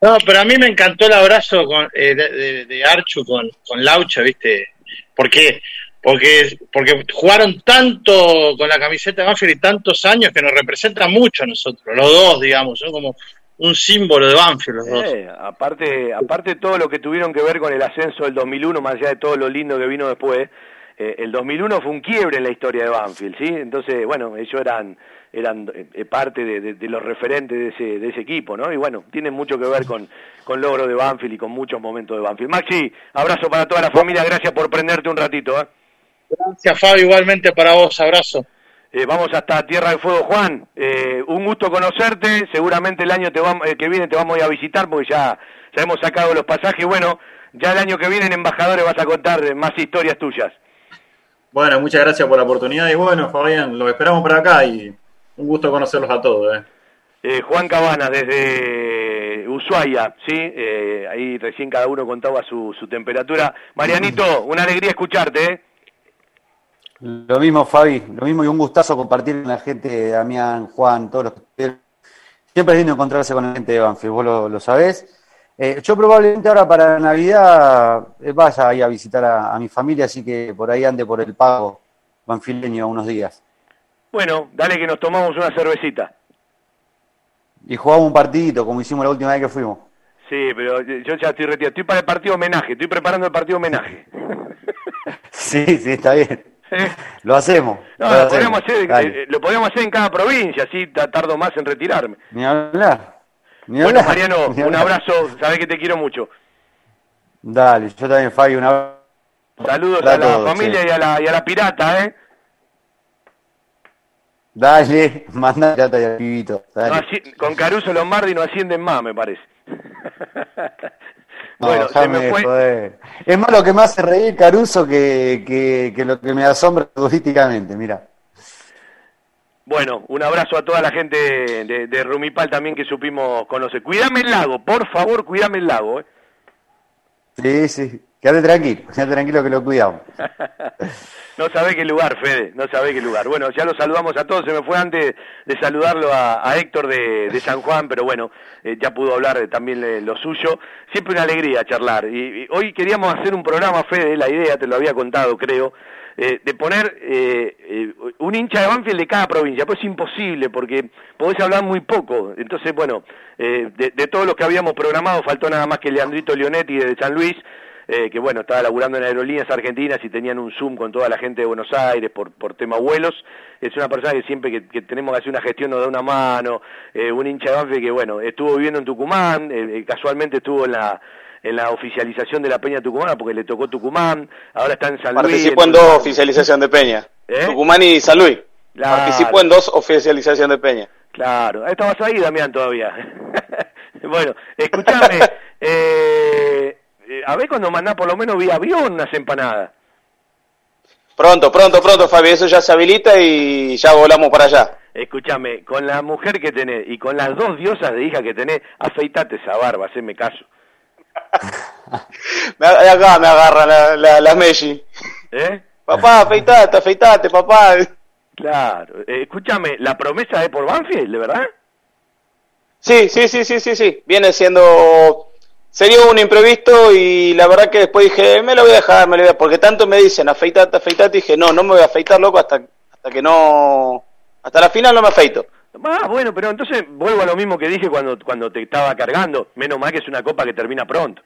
No, pero a mí me encantó el abrazo con, eh, de, de- Archu con, con Laucha, ¿viste? ¿Por qué? Porque, porque jugaron tanto con la camiseta de Banfield y tantos años que nos representan mucho a nosotros, los dos, digamos, son como un símbolo de Banfield los dos. Aparte, aparte todo lo que tuvieron que ver con el ascenso del 2001, más allá de todo lo lindo que vino después, eh, el 2001 fue un quiebre en la historia de Banfield, ¿sí? Entonces, bueno, ellos eran eran eh, parte de, de- de los referentes de ese, de ese equipo, ¿no? Y bueno, tienen mucho que ver con, con logro de Banfield y con muchos momentos de Banfield. Maxi, abrazo para toda la familia, gracias por prenderte un ratito, ¿eh? Gracias, Fabio, igualmente para vos, abrazo. Eh, vamos hasta Tierra del Fuego, Juan. Eh, un gusto conocerte. Seguramente el año te eh, que viene te vamos a ir a visitar porque ya, ya hemos sacado los pasajes. Bueno, ya el año que viene en Embajadores vas a contar eh, más historias tuyas. Bueno, muchas gracias por la oportunidad y bueno, Fabián, los esperamos por acá y un gusto conocerlos a todos. ¿eh? Eh, Juan Cabanas desde Ushuaia, ¿sí? Eh, ahí recién cada uno contaba su, su temperatura. Marianito, una alegría escucharte, ¿eh? Lo mismo, Fabi, lo mismo y un gustazo compartir con la gente, Damián, Juan, todos los que. Siempre es lindo encontrarse con la gente de Banfield, vos lo, lo sabés. Eh, yo probablemente ahora para Navidad eh, vaya ahí a visitar a, a mi familia, así que por ahí ande por el pago banfileño unos días. Bueno, dale que nos tomamos una cervecita. Y jugamos un partidito, como hicimos la última vez que fuimos. Sí, pero yo ya estoy retirado. Estoy para el partido homenaje, estoy preparando el partido homenaje. Sí, sí, está bien. Lo hacemos. No, lo lo hacemos. podríamos, hacer, eh, lo podríamos hacer en cada provincia, así ta- tardo más en retirarme. Ni hablar. Ni Bueno, hablar. Mariano, Ni un abrazo, sabés que te quiero mucho. Dale, yo también, Fabi, un abrazo. Saludos a la todos, familia y, a la, y a la pirata, ¿eh? Dale, manda pirata y al pibito. No con Caruso Lombardi no ascienden más, me parece. No, bueno, se me fue. joder. Es más lo que me hace reír Caruso que, que, que lo que me asombra futbolísticamente, mira. Bueno, un abrazo a toda la gente de, de Rumipal también que supimos conocer. Cuídame el lago, por favor, cuídame el lago, ¿eh? Sí, sí. Quédate tranquilo, quédate tranquilo que lo cuidamos. No sabe qué lugar, Fede, no sabe qué lugar. Bueno, ya lo saludamos a todos, se me fue antes de saludarlo a, Héctor de, San Juan, pero bueno, eh, ya pudo hablar también de lo suyo. Siempre una alegría charlar. Y, hoy queríamos hacer un programa, Fede, la idea, te lo había contado, creo, eh, de poner eh, eh, un hincha de Banfield de cada provincia, pues es imposible porque podés hablar muy poco. Entonces, bueno, de, de todos los que habíamos programado, faltó nada más que Leandrito Leonetti de San Luis, eh, que bueno, estaba laburando en aerolíneas argentinas y tenían un Zoom con toda la gente de Buenos Aires por, por tema vuelos. Es una persona que siempre que, que tenemos que hacer una gestión nos da una mano, eh, un hincha de Banfield que bueno, estuvo viviendo en Tucumán, eh, eh, casualmente estuvo en la en la oficialización de la Peña Tucumana porque le tocó Tucumán, ahora está en San Luis. Participó en dos oficialización de Peña. ¿Eh? Tucumán y San Luis. Claro. Participó en dos oficialización de Peña. Claro, estabas ahí, Damián, todavía. bueno, escúchame, eh, eh, a ver cuando mandás por lo menos vía avión unas empanadas. Pronto, pronto, pronto, Fabi, eso ya se habilita y ya volamos para allá. Escúchame, con la mujer que tenés y con las dos diosas de hija que tenés, afeitate esa barba, haceme caso. Me, acá me agarra la, la, la Messi. ¿Eh? Papá, afeitate, afeitate, papá. Claro. Eh, escúchame, ¿la promesa es por Banfield, de verdad? Sí, sí, sí, sí, sí, sí. Viene siendo... Sería un imprevisto y la verdad que después dije, me lo voy a dejar, me lo voy a... Porque tanto me dicen, afeitate, afeitate, y dije, no, no me voy a afeitar, loco, hasta, hasta que no... Hasta la final no me afeito. Ah, bueno, pero entonces vuelvo a lo mismo que dije cuando, cuando te estaba cargando. Menos mal que es una copa que termina pronto.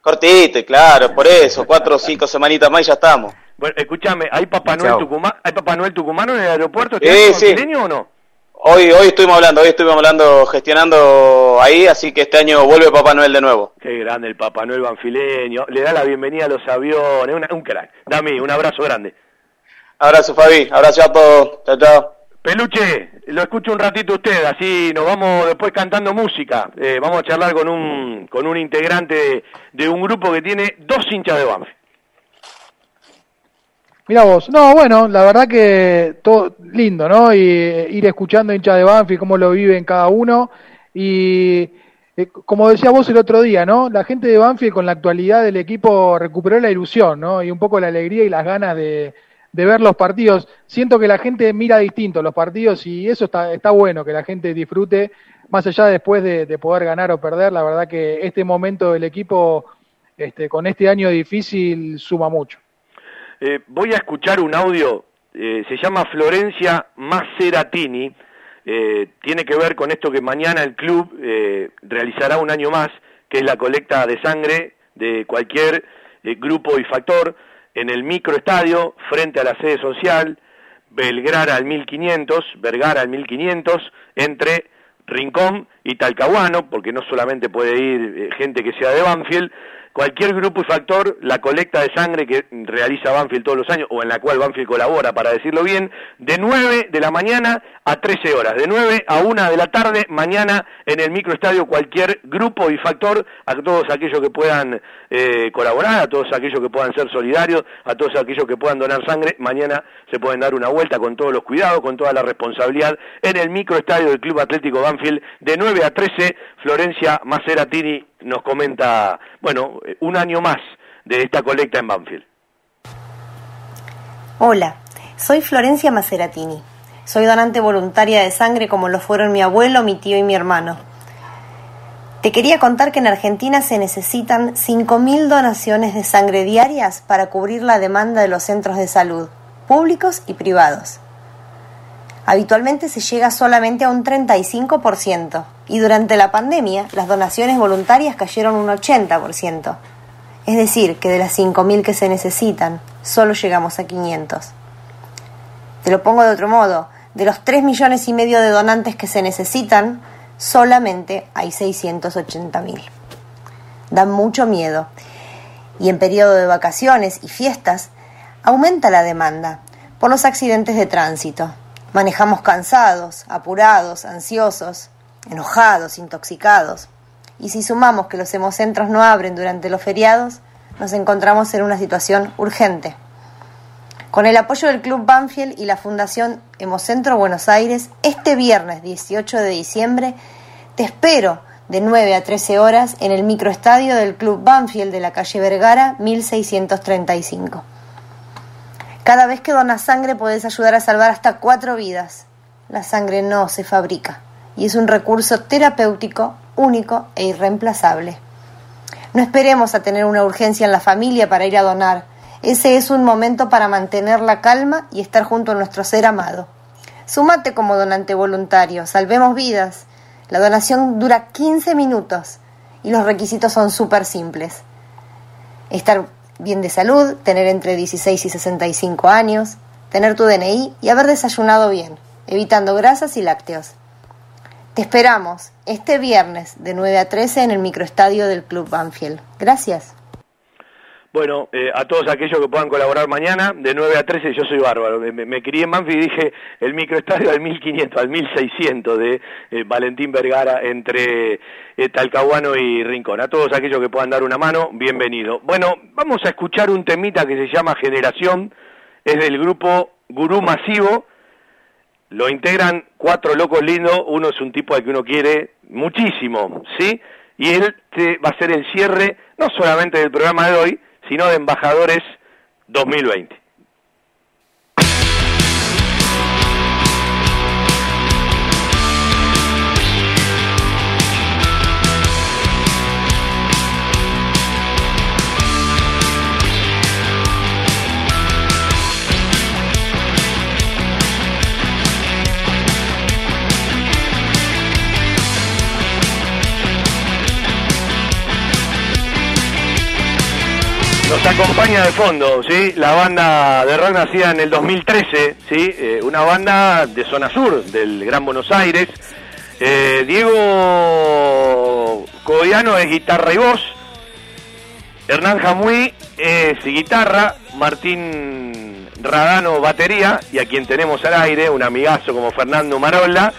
Cortite, claro, por eso, cuatro o cinco semanitas más y ya estamos. Bueno, escúchame, ¿hay Papá Noel. Tucumán, ¿hay Papá Noel tucumano en el aeropuerto? Sí, ¿Este año sí. brasileño o no? Hoy, hoy estuvimos hablando, hoy estuvimos hablando, gestionando ahí, así que este año vuelve Papá Noel de nuevo. Qué grande el Papá Noel banfileño. Le da la bienvenida a los aviones. una- un crack. Dami, un abrazo grande. Abrazo, Fabi, abrazo a todos. Chao, chao. Peluche, lo escucho un ratito usted, así nos vamos después cantando música. Eh, vamos a charlar con un, con un integrante de, de un grupo que tiene dos hinchas de Banfield. Mira vos, no, bueno, la verdad que todo lindo, ¿no? Y eh, ir escuchando hinchas de Banfield, cómo lo viven cada uno. Y eh, como decía vos el otro día, ¿no? La gente de Banfield con la actualidad del equipo recuperó la ilusión, ¿no? Y un poco la alegría y las ganas de, de ver los partidos. Siento que la gente mira distinto los partidos y eso está, está bueno, que la gente disfrute, más allá después de, de poder ganar o perder. La verdad que este momento del equipo, este, con este año difícil, suma mucho. Eh, voy a escuchar un audio, eh, se llama Florencia Maceratini, eh, tiene que ver con esto que mañana el club eh, realizará un año más, que es la colecta de sangre de cualquier eh, grupo y factor en el microestadio frente a la sede social, Belgrara al 1500, Vergara al 1500, entre Rincón y Talcahuano, porque no solamente puede ir gente que sea de Banfield, cualquier grupo y factor, la colecta de sangre que realiza Banfield todos los años, o en la cual Banfield colabora, para decirlo bien, de 9 de la mañana a 13 horas, de 9 a 1 de la tarde, mañana en el microestadio cualquier grupo y factor, a todos aquellos que puedan eh, colaborar, a todos aquellos que puedan ser solidarios, a todos aquellos que puedan donar sangre, mañana se pueden dar una vuelta con todos los cuidados, con toda la responsabilidad en el microestadio del Club Atlético Banfield de 9 a 13. Florencia Maceratini nos comenta, bueno, eh, un año más de esta colecta en Banfield. Hola, soy Florencia Maceratini. Soy donante voluntaria de sangre como lo fueron mi abuelo, mi tío y mi hermano. Te quería contar que en Argentina se necesitan 5.000 donaciones de sangre diarias para cubrir la demanda de los centros de salud, públicos y privados. Habitualmente se llega solamente a un 35% y durante la pandemia las donaciones voluntarias cayeron un 80%. Es decir, que de las 5.000 que se necesitan, solo llegamos a 500. Te lo pongo de otro modo, de los 3 millones y medio de donantes que se necesitan, solamente hay 680.000. Dan mucho miedo. Y en periodo de vacaciones y fiestas, aumenta la demanda por los accidentes de tránsito. Manejamos cansados, apurados, ansiosos, enojados, intoxicados. Y si sumamos que los hemocentros no abren durante los feriados, nos encontramos en una situación urgente. Con el apoyo del Club Banfield y la Fundación Hemocentro Buenos Aires, este viernes 18 de diciembre te espero de 9 a 13 horas en el microestadio del Club Banfield de la calle Vergara 1635. Cada vez que donas sangre puedes ayudar a salvar hasta cuatro vidas. La sangre no se fabrica y es un recurso terapéutico único e irreemplazable. No esperemos a tener una urgencia en la familia para ir a donar. Ese es un momento para mantener la calma y estar junto a nuestro ser amado. Súmate como donante voluntario, salvemos vidas. La donación dura 15 minutos y los requisitos son súper simples. Estar bien de salud, tener entre 16 y 65 años, tener tu DNI y haber desayunado bien, evitando grasas y lácteos. Te esperamos este viernes de 9 a 13 en el microestadio del Club Banfield. Gracias. Bueno, eh, a todos aquellos que puedan colaborar mañana, de 9 a 13, yo soy bárbaro. Me, crié en Banfield y dije el microestadio al 1500, al 1600 de eh, Valentín Vergara entre eh, Talcahuano y Rincón. A todos aquellos que puedan dar una mano, bienvenido. Bueno, vamos a escuchar un temita que se llama Generación, es del grupo Gurú Masivo. Lo integran cuatro locos lindos, uno es un tipo al que uno quiere muchísimo, ¿sí? Y él te- va a ser el cierre no solamente del programa de hoy, sino de Embajadores 2020. Nos acompaña de fondo, ¿sí? La banda de rock nacida en el 2013, ¿sí? Eh, una banda de zona sur del Gran Buenos Aires. Eh, Diego Codiano es guitarra y voz. Hernán Jamuy es guitarra. Martín Radano batería. Y a quien tenemos al aire, un amigazo como Fernando Marola.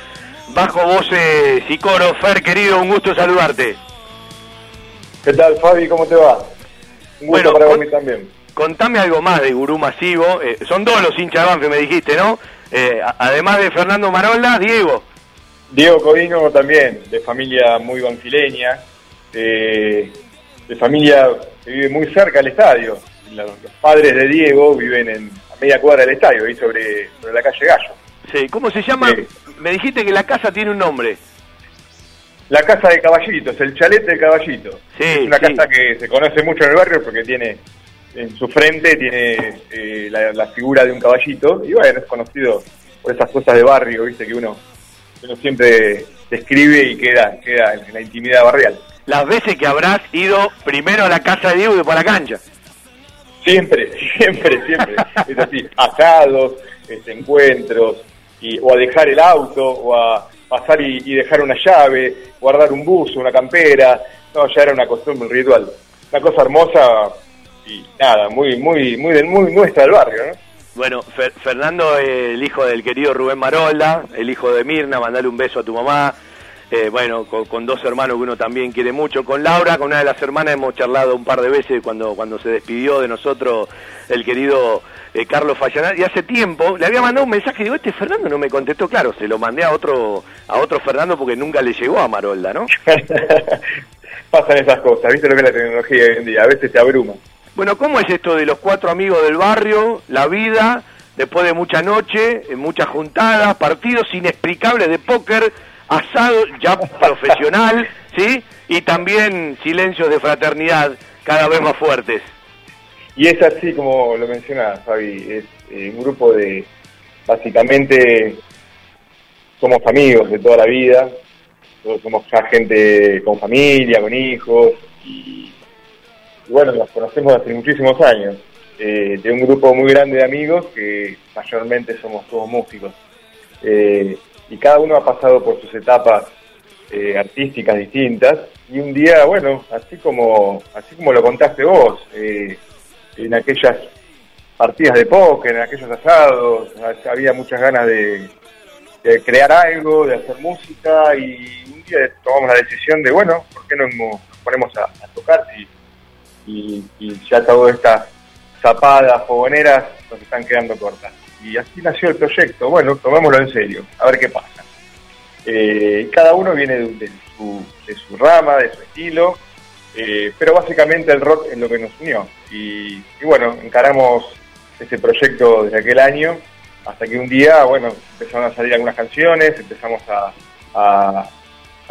Bajo voces y coro. Fer, querido, un gusto saludarte. ¿Qué tal, Fabi? ¿Cómo te va? Un gusto Bueno, para con- mí también. Contame algo más de Gurú Masivo. Eh, son dos los hinchas de Banfield, me dijiste, ¿no? Eh, además de Fernando Marola, Diego. Diego Codino también, de familia muy banfileña, eh, de familia que vive muy cerca del estadio. Los, los padres de Diego viven en, a media cuadra del estadio, ahí sobre, sobre la calle Gallo. Sí, ¿cómo se llama? Me dijiste que la casa tiene un nombre. La casa de caballitos, el chalet del caballito. es una sí. casa que se conoce mucho en el barrio porque tiene en su frente tiene eh, la, la figura de un caballito y bueno, es conocido por esas cosas de barrio, viste, que uno, siempre describe y queda, queda en la intimidad barrial. Las veces que habrás ido primero a la casa de Diego y después a la cancha. Siempre, siempre, siempre. es así, asados, este, encuentros, y, o a dejar el auto, o a pasar y, dejar una llave, guardar un buzo, una campera. No, ya era una costumbre, un ritual. Una cosa hermosa y nada, muy, muy, muy, del, muy nuestra del barrio, ¿no? Bueno, Fer- Fernando, el hijo del querido Rubén Marola, el hijo de Mirna, mandale un beso a tu mamá. Eh, bueno, con, con dos hermanos que uno también quiere mucho. Con Laura, con una de las hermanas, hemos charlado un par de veces cuando, cuando se despidió de nosotros el querido eh, Carlos Fallanar. Y hace tiempo le había mandado un mensaje, digo, este Fernando no me contestó. Claro, se lo mandé a otro, a otro Fernando porque nunca le llegó a Marolda, ¿no? Pasan esas cosas, ¿viste lo que es la tecnología hoy en día? A veces te abruma. Bueno, ¿cómo es esto de los cuatro amigos del barrio, la vida, después de mucha noche, eh, muchas juntadas, partidos inexplicables de póker, asado ya profesional, ¿sí? Y también silencios de fraternidad cada vez más fuertes. Y es así como lo mencionas, Fabi, es eh, un grupo de, básicamente, somos amigos de toda la vida, todos somos ya gente con familia, con hijos, y, y bueno, nos conocemos hace muchísimos años, eh, de un grupo muy grande de amigos que mayormente somos todos músicos. Eh, y cada uno ha pasado por sus etapas eh, artísticas distintas, y un día, bueno, así como, así como lo contaste vos, eh, en aquellas partidas de póker, en aquellos asados, había muchas ganas de, crear algo, de hacer música y un día tomamos la decisión de, bueno, ¿por qué no nos ponemos a, tocar si, y, y ya todas estas zapadas, fogoneras nos están quedando cortas? Y así nació el proyecto, bueno, tomémoslo en serio, a ver qué pasa. Eh, cada uno viene de, de su, de su rama, de su estilo, eh, pero básicamente el rock es lo que nos unió. Y, y bueno, encaramos ese proyecto desde aquel año, hasta que un día, bueno, empezaron a salir algunas canciones, empezamos a, a,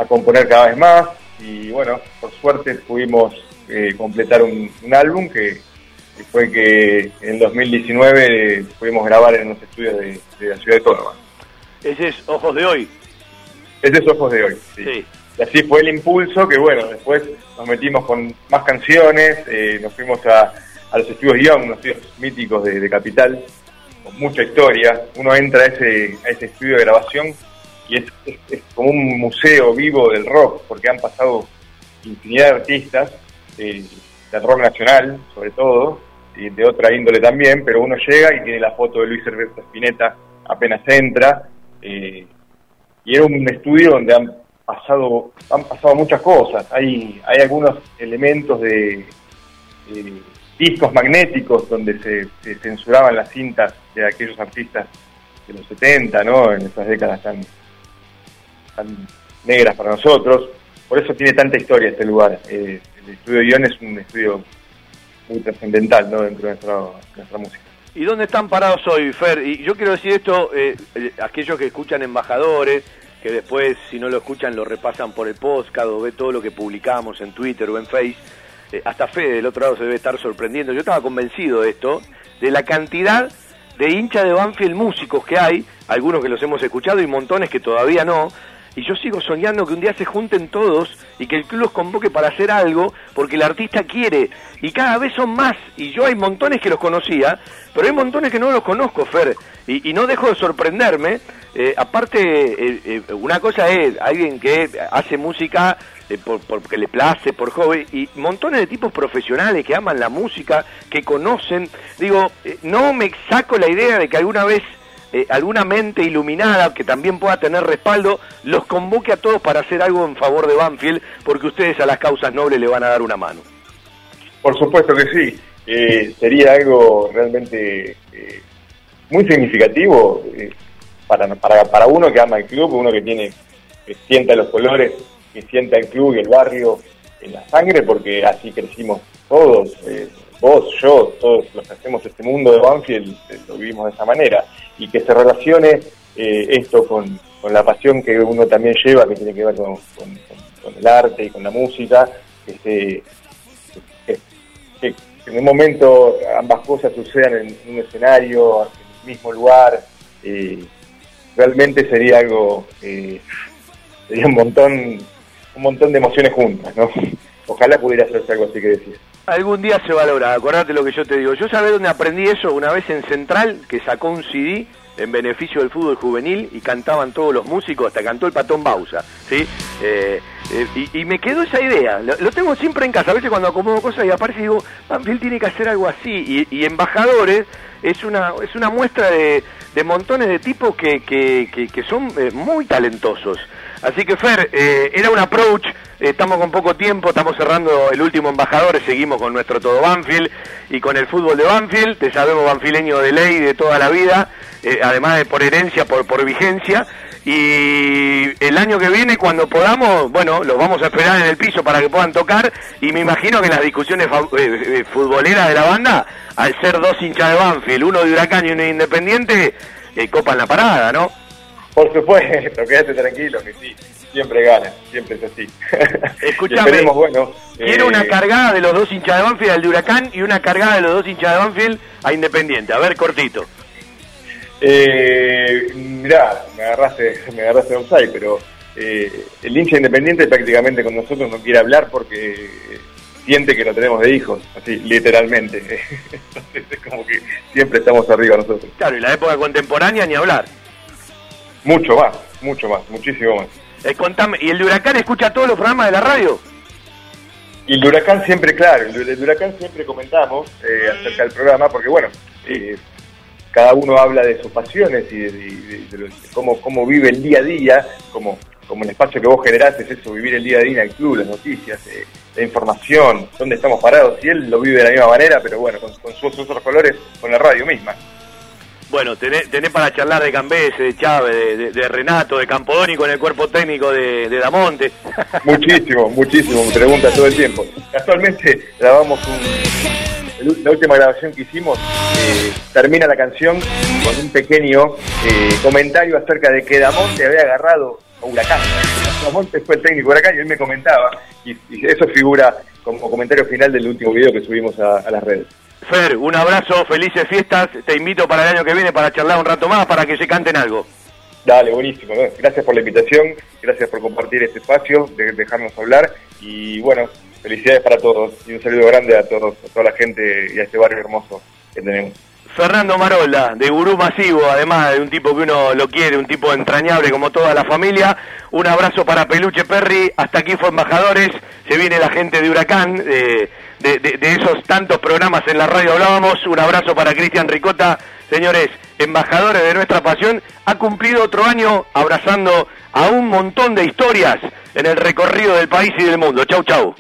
componer cada vez más, y bueno, por suerte pudimos eh, completar un álbum que, que fue que en 2019 pudimos grabar en los estudios de, de la ciudad de Córdoba. Ese es Ojos de Hoy. Ese es Ojos de Hoy, sí. Y así fue el impulso que, bueno, después nos metimos con más canciones, eh, nos fuimos a, a los estudios Young, unos estudios míticos de, de Capital, con mucha historia. Uno entra a ese, a ese estudio de grabación y es, es- es como un museo vivo del rock, porque han pasado infinidad de artistas, eh, del rock nacional, sobre todo, de otra índole también, pero uno llega y tiene la foto de Luis Alberto Spinetta apenas entra, eh, y era un estudio donde han pasado, han pasado muchas cosas, hay, hay algunos elementos de discos magnéticos donde se, se censuraban las cintas de aquellos artistas de los 70, ¿no? En esas décadas tan, tan negras para nosotros. Por eso tiene tanta historia este lugar. Eh, el estudio Ion es un estudio muy trascendental, ¿no? Dentro de nuestra, nuestra música. ¿Y dónde están parados hoy, Fer? Y yo quiero decir esto, eh, eh, aquellos que escuchan embajadores, que después, si no lo escuchan, lo repasan por el podcast o ve todo lo que publicamos en Twitter o en Face. Eh, hasta Fede del otro lado se debe estar sorprendiendo. Yo estaba convencido de esto, de la cantidad de hinchas de Banfield músicos que hay, algunos que los hemos escuchado y montones que todavía no, y yo sigo soñando que un día se junten todos y que el club los convoque para hacer algo porque el artista quiere. Y cada vez son más y yo hay montones que los conocía pero hay montones que no los conozco Fer. Y, no dejo de sorprenderme. Eh, aparte eh, eh, una cosa es alguien que hace música por, porque le place, por joven, y montones de tipos profesionales que aman la música, que conocen. Digo, no me saco la idea de que alguna vez eh, alguna mente iluminada que también pueda tener respaldo los convoque a todos para hacer algo en favor de Banfield, porque ustedes a las causas nobles le van a dar una mano. Por supuesto que sí. Eh, sería algo realmente eh, muy significativo para, para, para uno que ama el club, uno que tiene que sienta los colores, que sienta el club y el barrio en la sangre, porque así crecimos todos, vos, yo, todos los que hacemos este mundo de Banfield, eh, lo vivimos de esa manera, y que se relacione eh, esto con, con la pasión que uno también lleva, que tiene que ver con, el arte y con la música, que- que en un momento ambas cosas sucedan en un escenario, en el mismo lugar, eh, realmente sería algo, eh, sería un montón, un montón de emociones juntas, ¿no? Ojalá pudiera hacerse algo así que decís. Algún día se va a lograr, acordate lo que yo te digo. Yo sabés dónde aprendí eso una vez en Central, que sacó un CD en beneficio del fútbol juvenil y cantaban todos los músicos, hasta cantó el patón Bausa, ¿sí? Eh, eh, y, me quedó esa idea, lo, tengo siempre en casa, a veces cuando acomodo cosas y aparece digo, Banfield tiene que hacer algo así, y, Embajadores es una, es una muestra de, de montones de tipos que, que, que, que son eh, muy talentosos. Así que Fer, eh, era un approach, eh, estamos con poco tiempo, estamos cerrando el último embajador, seguimos con nuestro todo Banfield y con el fútbol de Banfield, te sabemos banfileño de ley de toda la vida, eh, además de por herencia, por, por vigencia. Y el año que viene, cuando podamos, bueno, los vamos a esperar en el piso para que puedan tocar. Y me imagino que las discusiones eh, futboleras de la banda, al ser dos hinchas de Banfield, uno de Huracán y uno de Independiente, copan la parada, ¿no? Por supuesto, quédate tranquilo, que sí, siempre gana, siempre es así. Escuchame, bueno, Quiero eh, una cargada de los dos hinchas de Banfield al de Huracán y una cargada de los dos hinchas de Banfield a Independiente. A ver, cortito. Eh, mirá, me agarraste, me agarraste offside, pero eh, el hincha independiente prácticamente con nosotros no quiere hablar porque siente que no tenemos de hijos, así, literalmente. Entonces es como que siempre estamos arriba nosotros. Claro, y la época contemporánea ni hablar. Mucho más, mucho más, muchísimo más. Eh, contame, ¿y el de Huracán escucha todos los programas de la radio? Y el de huracán siempre, claro, el de, el de huracán siempre comentamos eh, acerca del programa, porque bueno, eh, cada uno habla de sus pasiones y de, de- de lo- de cómo, cómo vive el día a día, como, como el espacio que vos generás es eso, vivir el día a día en el club, las noticias, eh, la información, dónde estamos parados, y él lo vive de la misma manera, pero bueno, con, con sus otros colores, con la radio misma. Bueno, tenés, tenés para charlar de Cambese, de Chávez, de, de- de Renato, de Campodoni con el cuerpo técnico de, Damonte. Muchísimo, muchísimo, me pregunta todo el tiempo. Casualmente grabamos un, la última grabación que hicimos, eh, termina la canción con un pequeño eh, comentario acerca de que Damonte había agarrado a Huracán. Damonte fue el técnico de Huracán y él me comentaba, y, eso figura como comentario final del último video que subimos a las redes. Fer, un abrazo, felices fiestas. Te invito para el año que viene para charlar un rato más, para que se canten algo. Dale, buenísimo. ¿no? Gracias por la invitación, gracias por compartir este espacio, de dejarnos hablar y bueno, felicidades para todos y un saludo grande a todos, a toda la gente y a este barrio hermoso que tenemos. Fernando Marola, de Gurú Masivo, además de un tipo que uno lo quiere, un tipo entrañable como toda la familia. Un abrazo para Peluche Perry, hasta aquí fue Embajadores, se viene la gente de Huracán, eh, de, de- esos tantos programas en la radio hablábamos. Un abrazo para Cristian Ricota. Señores, embajadores de nuestra pasión, ha cumplido otro año abrazando a un montón de historias en el recorrido del país y del mundo. Chau, chau.